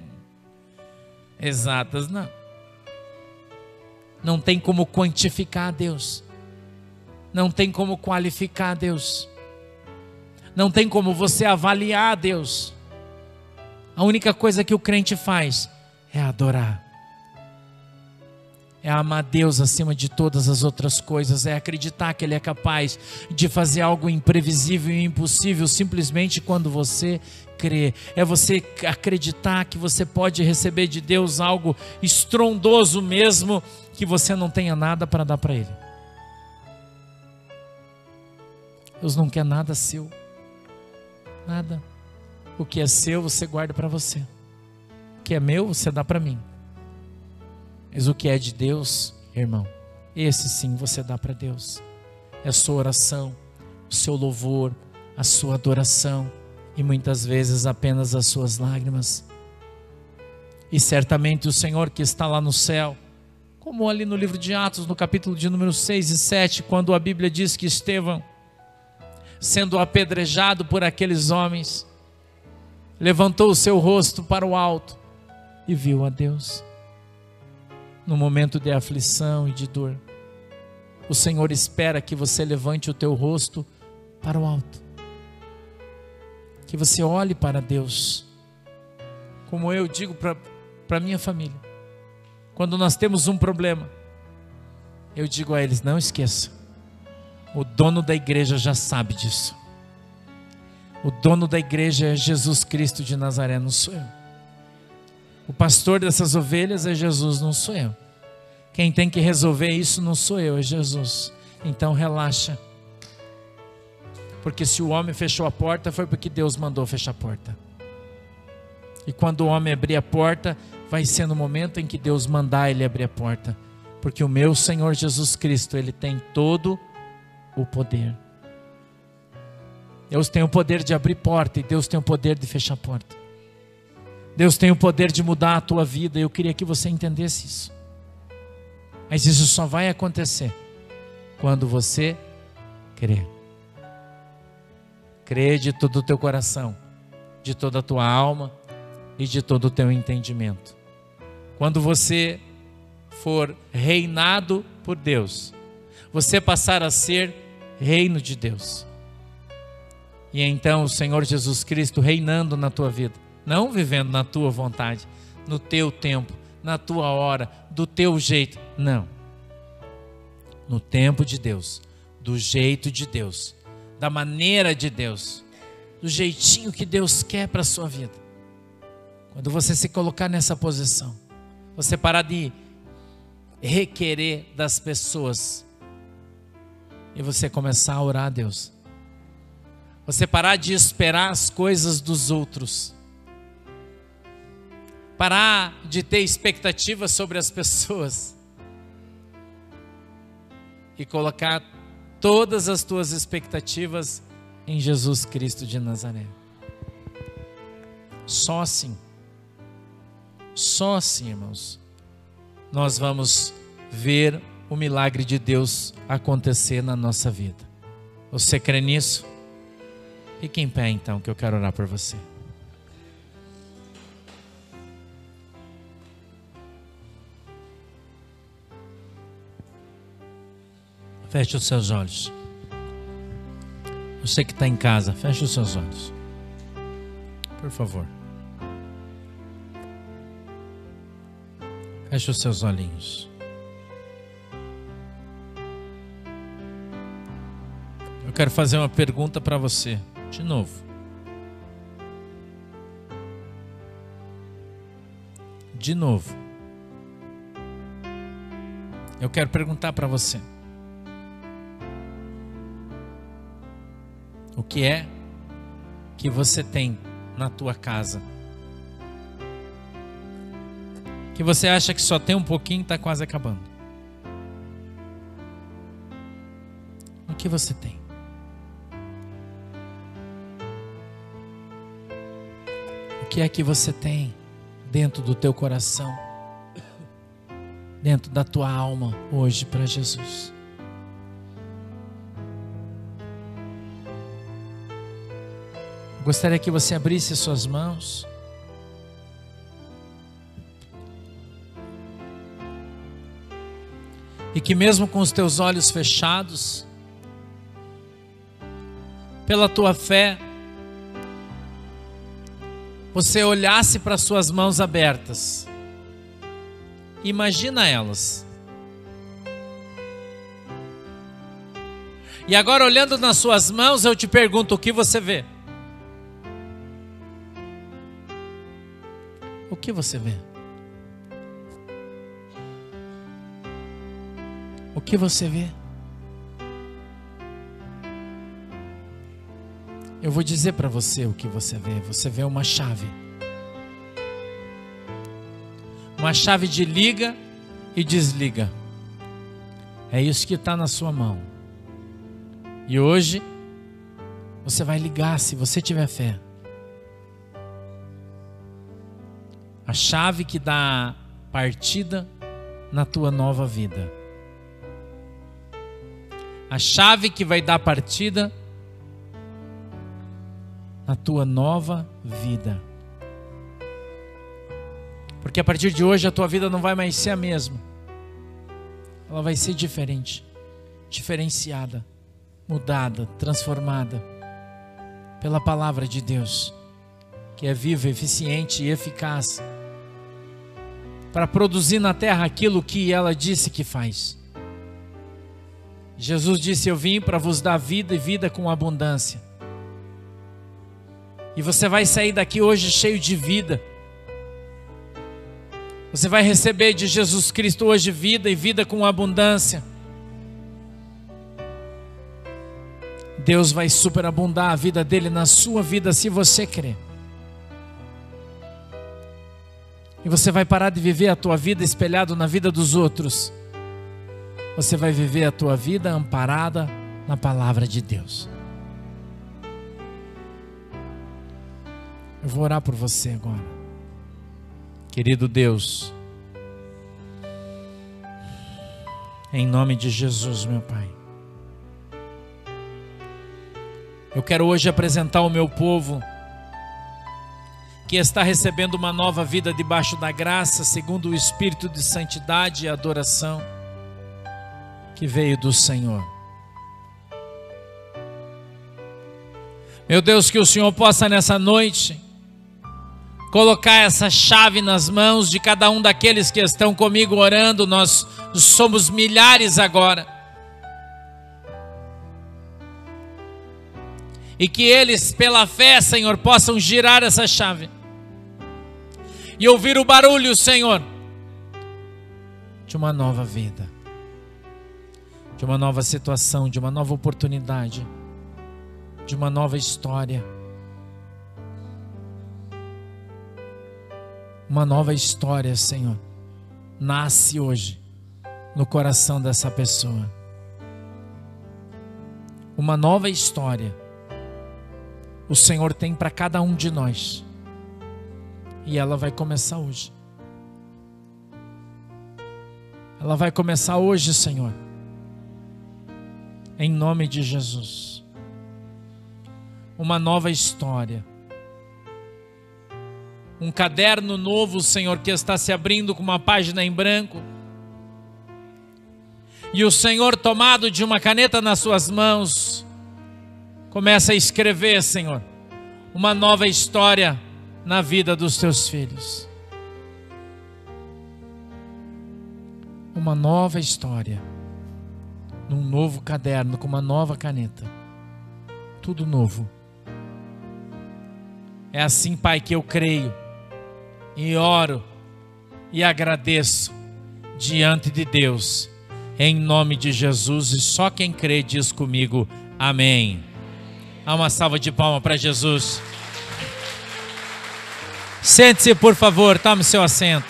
exatas não. Não tem como quantificar Deus. Não tem como qualificar Deus. Não tem como você avaliar Deus. A única coisa que o crente faz é adorar. É amar Deus acima de todas as outras coisas, é acreditar que Ele é capaz de fazer algo imprevisível e impossível simplesmente quando você crê. É você acreditar que você pode receber de Deus algo estrondoso mesmo que você não tenha nada para dar para Ele. Deus não quer nada seu, nada. O que é seu, você guarda para você. O que é meu, você dá para mim. Mas o que é de Deus, irmão, esse sim você dá para Deus. É a sua oração, o seu louvor, a sua adoração e muitas vezes apenas as suas lágrimas. E certamente o Senhor que está lá no céu, como ali no livro de Atos, no capítulo de número 6 e 7, quando a Bíblia diz que Estevão, sendo apedrejado por aqueles homens, levantou o seu rosto para o alto e viu a Deus no momento de aflição e de dor. o Senhor espera que você levante o teu rosto para o alto. Que você olhe para Deus. Como eu digo para minha família. Quando nós temos um problema, eu digo a eles: não esqueça, o dono da igreja já sabe disso. O dono da igreja é Jesus Cristo de Nazaré, não sou eu. O pastor dessas ovelhas é Jesus, não sou eu. Quem tem que resolver isso não sou eu, é Jesus. Então relaxa. Porque se o homem fechou a porta, foi porque Deus mandou fechar a porta. E quando o homem abrir a porta, vai ser no momento em que Deus mandar ele abrir a porta. Porque o meu Senhor Jesus Cristo, ele tem todo o poder. Deus tem o poder de abrir porta e Deus tem o poder de fechar porta. Deus tem o poder de mudar a tua vida. Eu queria que você entendesse isso. Mas isso só vai acontecer quando você crer. Crer de todo o teu coração, de toda a tua alma e de todo o teu entendimento. Quando você for reinado por Deus, você passar a ser reino de Deus. E então o Senhor Jesus Cristo reinando na tua vida, não vivendo na tua vontade, no teu tempo, na tua hora, do teu jeito, não. No tempo de Deus, do jeito de Deus, da maneira de Deus, do jeitinho que Deus quer para a sua vida. Quando você se colocar nessa posição, você parar de requerer das pessoas e você começar a orar a Deus. Você parar de esperar as coisas dos outros. Parar de ter expectativas sobre as pessoas. E colocar todas as tuas expectativas em Jesus Cristo de Nazaré. Só assim. Só assim, irmãos. Nós vamos ver o milagre de Deus acontecer na nossa vida. Você crê nisso? Fique em pé então, que eu quero orar por você. Feche os seus olhos. Você que está em casa, feche os seus olhos. Por favor. Feche os seus olhinhos. Eu quero fazer uma pergunta para você, de novo. De novo. Eu quero perguntar para você. O que é que você tem na tua casa? Que você acha que só tem um pouquinho e está quase acabando. O que você tem? Que é que você tem dentro do teu coração, dentro da tua alma hoje para Jesus. Gostaria que você abrisse suas mãos. E que mesmo com os teus olhos fechados, pela tua fé, você olhasse para suas mãos abertas. Imagina elas. E agora, olhando nas suas mãos, eu te pergunto: o que você vê? O que você vê? O que você vê? Eu vou dizer para você o que você vê. Você vê uma chave. Uma chave de liga e desliga. É isso que está na sua mão. E hoje você vai ligar se você tiver fé. A chave que dá partida na tua nova vida. A chave que vai dar partida na tua nova vida. Porque a partir de hoje a tua vida não vai mais ser a mesma. Ela vai ser diferente. diferenciada, mudada, transformada pela palavra de Deus, que é viva, eficiente e eficaz para produzir na terra aquilo que ela disse que faz. Jesus disse: Eu vim para vos dar vida e vida com abundância. E você vai sair daqui hoje cheio de vida. Você vai receber de Jesus Cristo hoje vida e vida com abundância. Deus vai superabundar a vida dele na sua vida se você crer. E você vai parar de viver a tua vida espelhado na vida dos outros. Você vai viver a tua vida amparada na palavra de Deus. Eu vou orar por você agora. Querido Deus, em nome de Jesus, meu Pai. Eu quero hoje apresentar o meu povo que está recebendo uma nova vida debaixo da graça, segundo o espírito de santidade e adoração que veio do Senhor. Meu Deus, que o Senhor possa nessa noite colocar essa chave nas mãos de cada um daqueles que estão comigo orando. Nós somos milhares agora. E que eles, pela fé, Senhor, possam girar essa chave e ouvir o barulho, Senhor, de uma nova vida, de uma nova situação, de uma nova oportunidade, de uma nova história. Uma nova história, Senhor, nasce hoje no coração dessa pessoa. Uma nova história o Senhor tem para cada um de nós. E ela vai começar hoje. Ela vai começar hoje, Senhor. Em nome de Jesus. Uma nova história. Um caderno novo, Senhor, que está se abrindo com uma página em branco. E o Senhor, tomado de uma caneta nas suas mãos, começa a escrever, Senhor, uma nova história na vida dos teus filhos. Uma nova história, num novo caderno, com uma nova caneta. Tudo novo. É assim, Pai, que eu creio e oro e agradeço diante de Deus, em nome de Jesus, e só quem crê diz comigo: Amém. Há uma salva de palmas para Jesus. Sente-se, por favor, tome seu assento.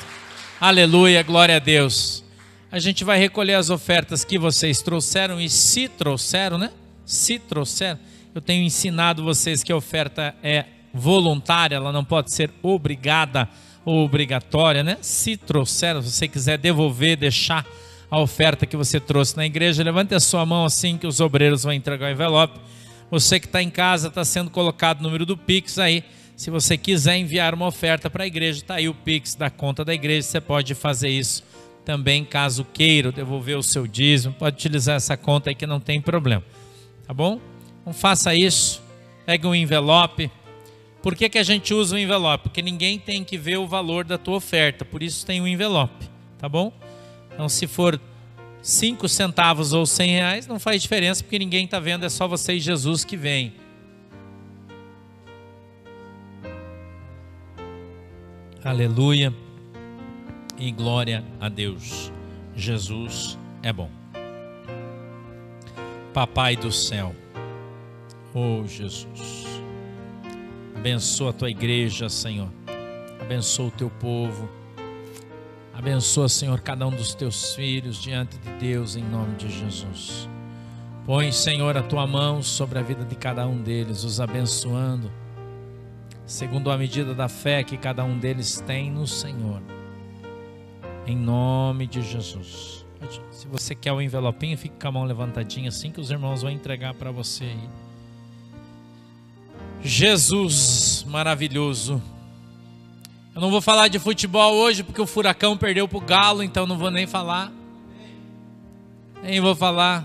Aleluia, glória a Deus. A gente vai recolher as ofertas que vocês trouxeram e se trouxeram, né? Se trouxeram. Eu tenho ensinado vocês que a oferta é voluntária, ela não pode ser obrigada obrigatória, né? Se trouxeram, se você quiser devolver, deixar a oferta que você trouxe na igreja, levante a sua mão assim que os obreiros vão entregar o envelope. Você que está em casa, está sendo colocado o número do Pix aí se você quiser enviar uma oferta para a igreja, está aí o Pix da conta da igreja, você pode fazer isso também, caso queira devolver o seu dízimo, pode utilizar essa conta aí que não tem problema, tá bom? Então faça isso, pegue um envelope. Por que, que a gente usa o envelope? Porque ninguém tem que ver o valor da tua oferta, por isso tem um envelope, tá bom? Então se for 5 centavos ou 100 reais, não faz diferença, porque ninguém está vendo, é só você e Jesus que vem. Aleluia e glória a Deus. Jesus é bom. Papai do céu, oh Jesus, abençoa a tua igreja, Senhor, abençoa o teu povo, abençoa, Senhor, cada um dos teus filhos diante de Deus, em nome de Jesus. Põe, Senhor, a tua mão sobre a vida de cada um deles, os abençoando segundo a medida da fé que cada um deles tem no Senhor. Em nome de Jesus. Se você quer o envelopinho, fique com a mão levantadinha assim que os irmãos vão entregar para você aí. Jesus maravilhoso. Eu não vou falar de futebol hoje porque o Furacão perdeu para o Galo, então não vou nem falar. Nem vou falar.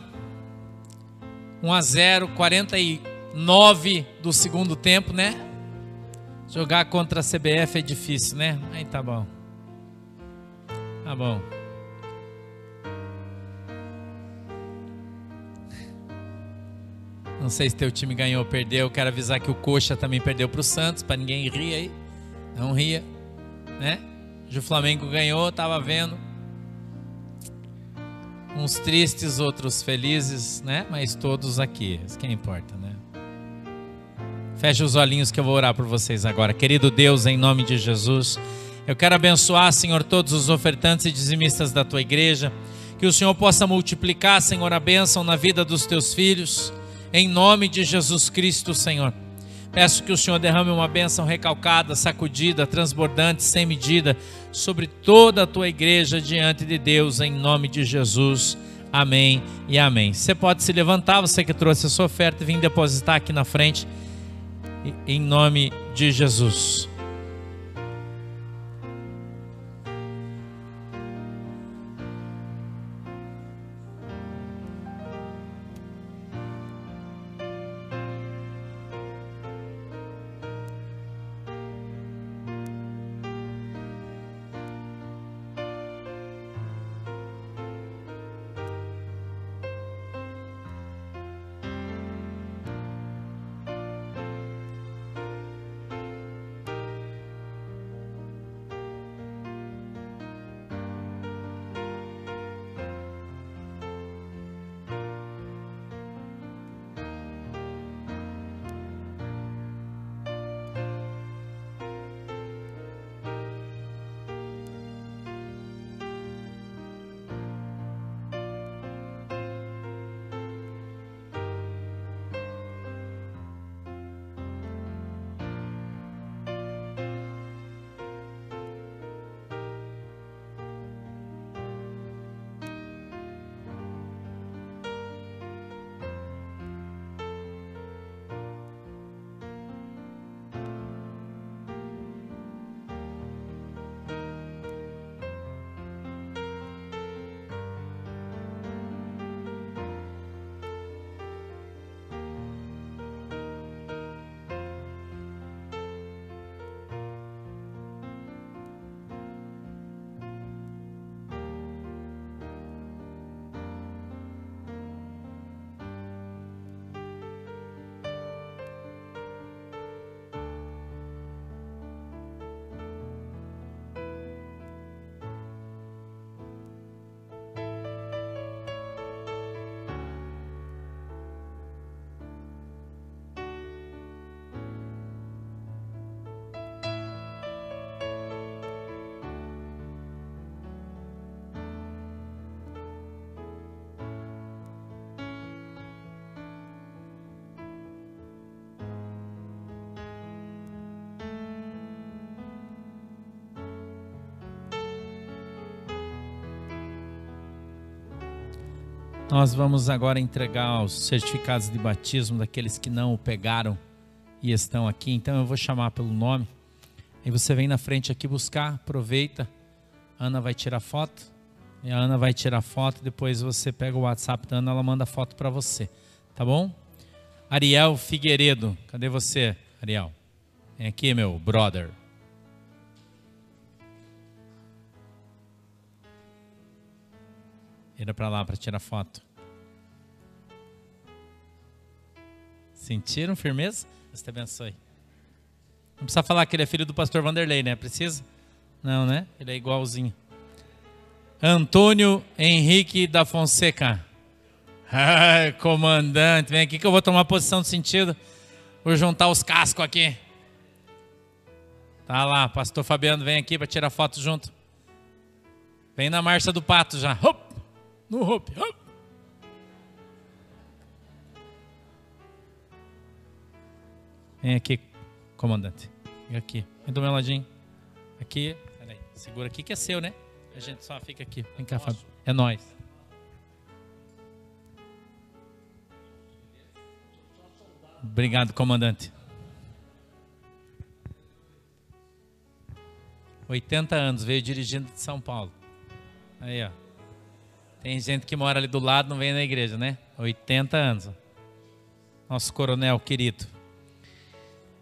1 a 0, 49 do segundo tempo, né? Jogar contra a CBF é difícil, né? Aí tá bom. Tá bom. Não sei se teu time ganhou ou perdeu. Quero avisar que o Coxa também perdeu para o Santos, para ninguém rir aí. Não ria, né? O Flamengo ganhou, tava vendo. Uns tristes, outros felizes, né? Mas todos aqui, isso que importa, né? Feche os olhinhos que eu vou orar por vocês agora. Querido Deus, em nome de Jesus, eu quero abençoar, Senhor, todos os ofertantes e dizimistas da tua igreja. Que o Senhor possa multiplicar, Senhor, a bênção na vida dos teus filhos. Em nome de Jesus Cristo, Senhor. Peço que o Senhor derrame uma bênção recalcada, sacudida, transbordante, sem medida, sobre toda a tua igreja diante de Deus, em nome de Jesus. Amém e amém. Você pode se levantar, você que trouxe a sua oferta, e vir depositar aqui na frente, em nome de Jesus. Nós vamos agora entregar os certificados de batismo daqueles que não o pegaram e estão aqui. Então eu vou chamar pelo nome. E você vem na frente aqui buscar, aproveita. Ana vai tirar foto. E a Ana vai tirar foto. Depois você pega o WhatsApp da Ana, ela manda foto para você. Tá bom? Ariel Figueiredo. Cadê você, Ariel? Vem aqui, meu brother. Vira para lá para tirar foto. Sentiram firmeza? Deus te abençoe. Não precisa falar que ele é filho do pastor Vanderlei, né? Precisa? Não, né? Ele é igualzinho. Antônio Henrique da Fonseca. Ai, comandante, vem aqui que eu vou tomar posição de sentido. Vou juntar os cascos aqui. Tá lá, pastor Fabiano, vem aqui para tirar foto junto. Vem na marcha do pato já. Hop! No hop, hop! Vem aqui, comandante. Vem aqui. Vem do meu ladinho. Aqui. Peraí. Segura aqui que é seu, né? A gente só fica aqui. Vem cá, Fábio. É nós. Obrigado, comandante. 80 anos, veio dirigindo de São Paulo. Aí, ó. Tem gente que mora ali do lado, não vem na igreja, né? 80 anos. nosso coronel querido.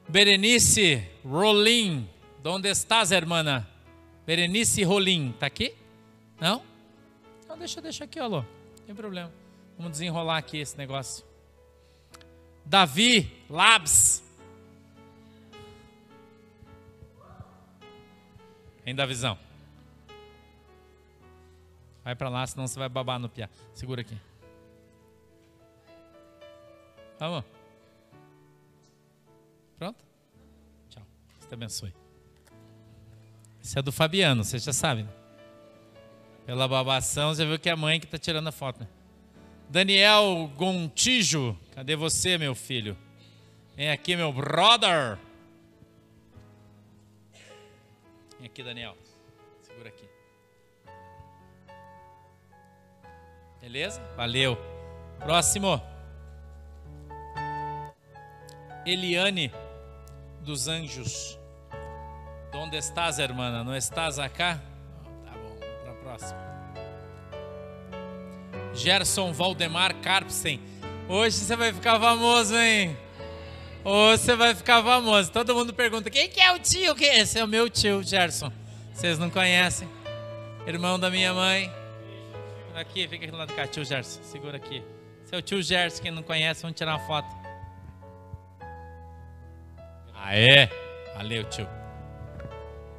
Berenice Rolim, onde estás, hermana? Berenice Rolim, tá aqui? Não? Não, deixa, deixa aqui, alô. Não tem problema. Vamos desenrolar aqui esse negócio. Davi Labs. Quem dá visão? Vai para lá, senão você vai babar no piá. Segura aqui. Vamos. Pronto? Tchau. Deus te abençoe. Esse é do Fabiano, você já sabe. Né? Pela babação, você viu que é a mãe que está tirando a foto. Né? Daniel Gontijo, cadê você, meu filho? Vem aqui, meu brother. Vem aqui, Daniel. Beleza? Valeu. Próximo. Eliane dos Anjos. Onde estás, irmã? Não estás acá? Tá bom, para a próxima. Gerson Valdemar Carpsen. Hoje você vai ficar famoso, hein? Hoje você vai ficar famoso. Todo mundo pergunta: quem que é o tio? Esse é o meu tio, Gerson. Vocês não conhecem? Irmão da minha mãe. Aqui, fica aqui do lado do cá, tio Gerson. Segura aqui. Seu tio Gerson, quem não conhece, vamos tirar uma foto. Ah, é? Valeu, tio.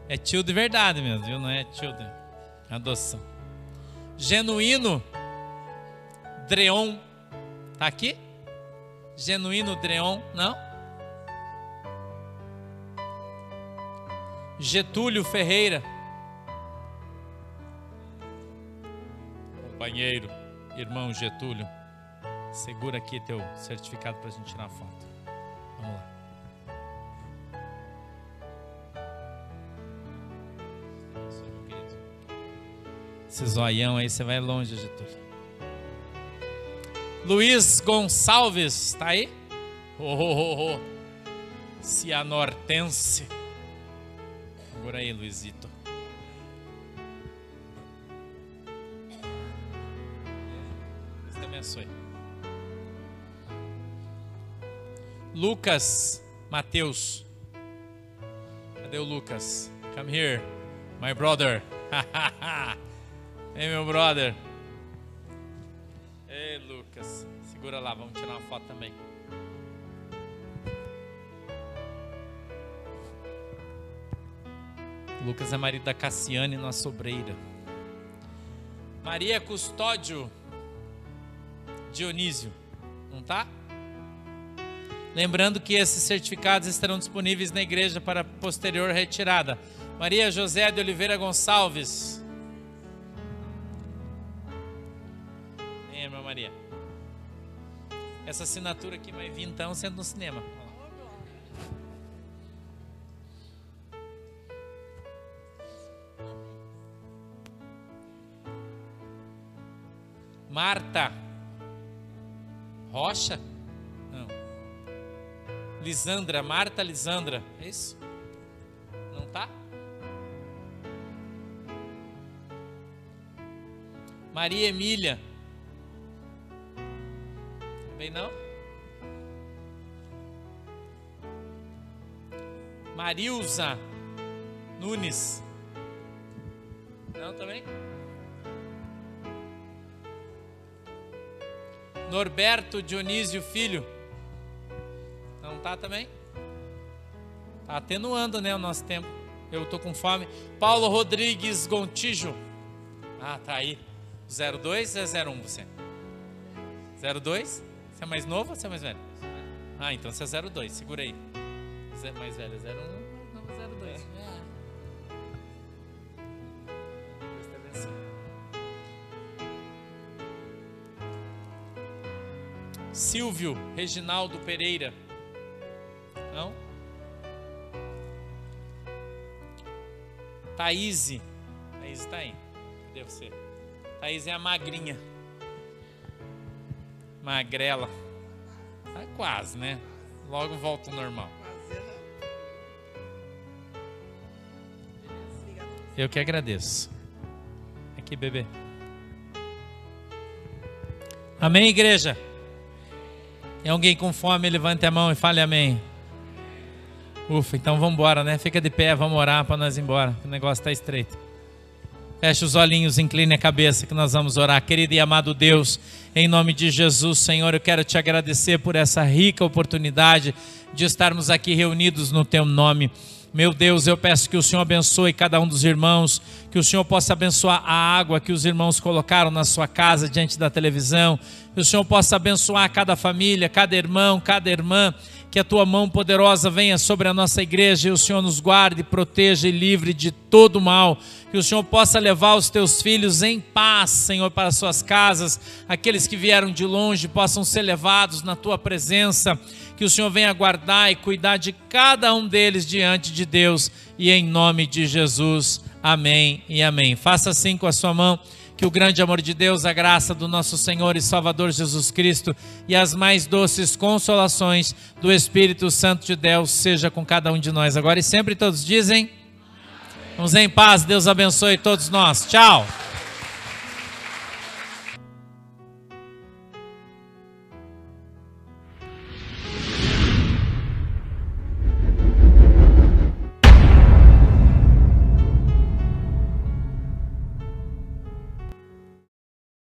É tio de verdade mesmo, viu? Não é tio de adoção. Genuíno Dreon. Tá aqui? Genuíno Dreon, não? Getúlio Ferreira. Companheiro, irmão Getúlio. Segura aqui teu certificado para a gente tirar foto. Vamos lá. Esse zoião aí, você vai longe, Getúlio. Luiz Gonçalves, tá aí? Oh, oh, oh, oh. Cianortense. Por aí, Luizito. Lucas Mateus. Cadê o Lucas? Come here, my brother. Ei, meu brother. Ei, Lucas. Segura lá, vamos tirar uma foto também. Lucas é marido da Cassiane, nossa sobreira. Maria Custódio Dionísio. Não tá? Lembrando que esses certificados estarão disponíveis na igreja para posterior retirada. Maria José de Oliveira Gonçalves. Maria. Essa assinatura aqui vai vir então sendo no cinema. Marta Rocha? Lisandra, Marta Lisandra. É isso? Não tá? Maria Emília. Também não? Marilza Nunes. Não também? Norberto Dionísio Filho. Tá também? Tá atenuando, né, o nosso tempo. Eu tô com fome. Paulo Rodrigues Gontijo. Ah, tá aí. 02 é 01 você? 02? Você é mais novo ou você é mais velho? Ah, então você é 02, segura aí. Você é mais velho, 01, não 02. É. Silvio Reginaldo Pereira. Thaís. Thaís está aí. Cadê você? Thaís é a magrinha magrela. Tá quase, né? Logo volta ao normal. Eu que agradeço. Aqui, bebê. Amém, igreja? Tem alguém com fome, levante a mão e fale amém. Ufa, então vamos embora, né? Fica de pé, vamos orar para nós ir embora. O negócio está estreito. Feche os olhinhos, incline a cabeça que nós vamos orar. Querido e amado Deus, em nome de Jesus, Senhor, eu quero te agradecer por essa rica oportunidade de estarmos aqui reunidos no teu nome. Meu Deus, eu peço que o Senhor abençoe cada um dos irmãos, que o Senhor possa abençoar a água que os irmãos colocaram na sua casa diante da televisão, que o Senhor possa abençoar cada família, cada irmão, cada irmã, que a tua mão poderosa venha sobre a nossa igreja e o Senhor nos guarde, proteja e livre de todo mal. Que o Senhor possa levar os teus filhos em paz, Senhor, para suas casas. Aqueles que vieram de longe possam ser levados na tua presença. Que o Senhor venha guardar e cuidar de cada um deles diante de Deus. E em nome de Jesus. Amém e amém. Faça assim com a sua mão. Que o grande amor de Deus, a graça do nosso Senhor e Salvador Jesus Cristo e as mais doces consolações do Espírito Santo de Deus seja com cada um de nós agora e sempre todos dizem. Vamos em paz, Deus abençoe todos nós. Tchau.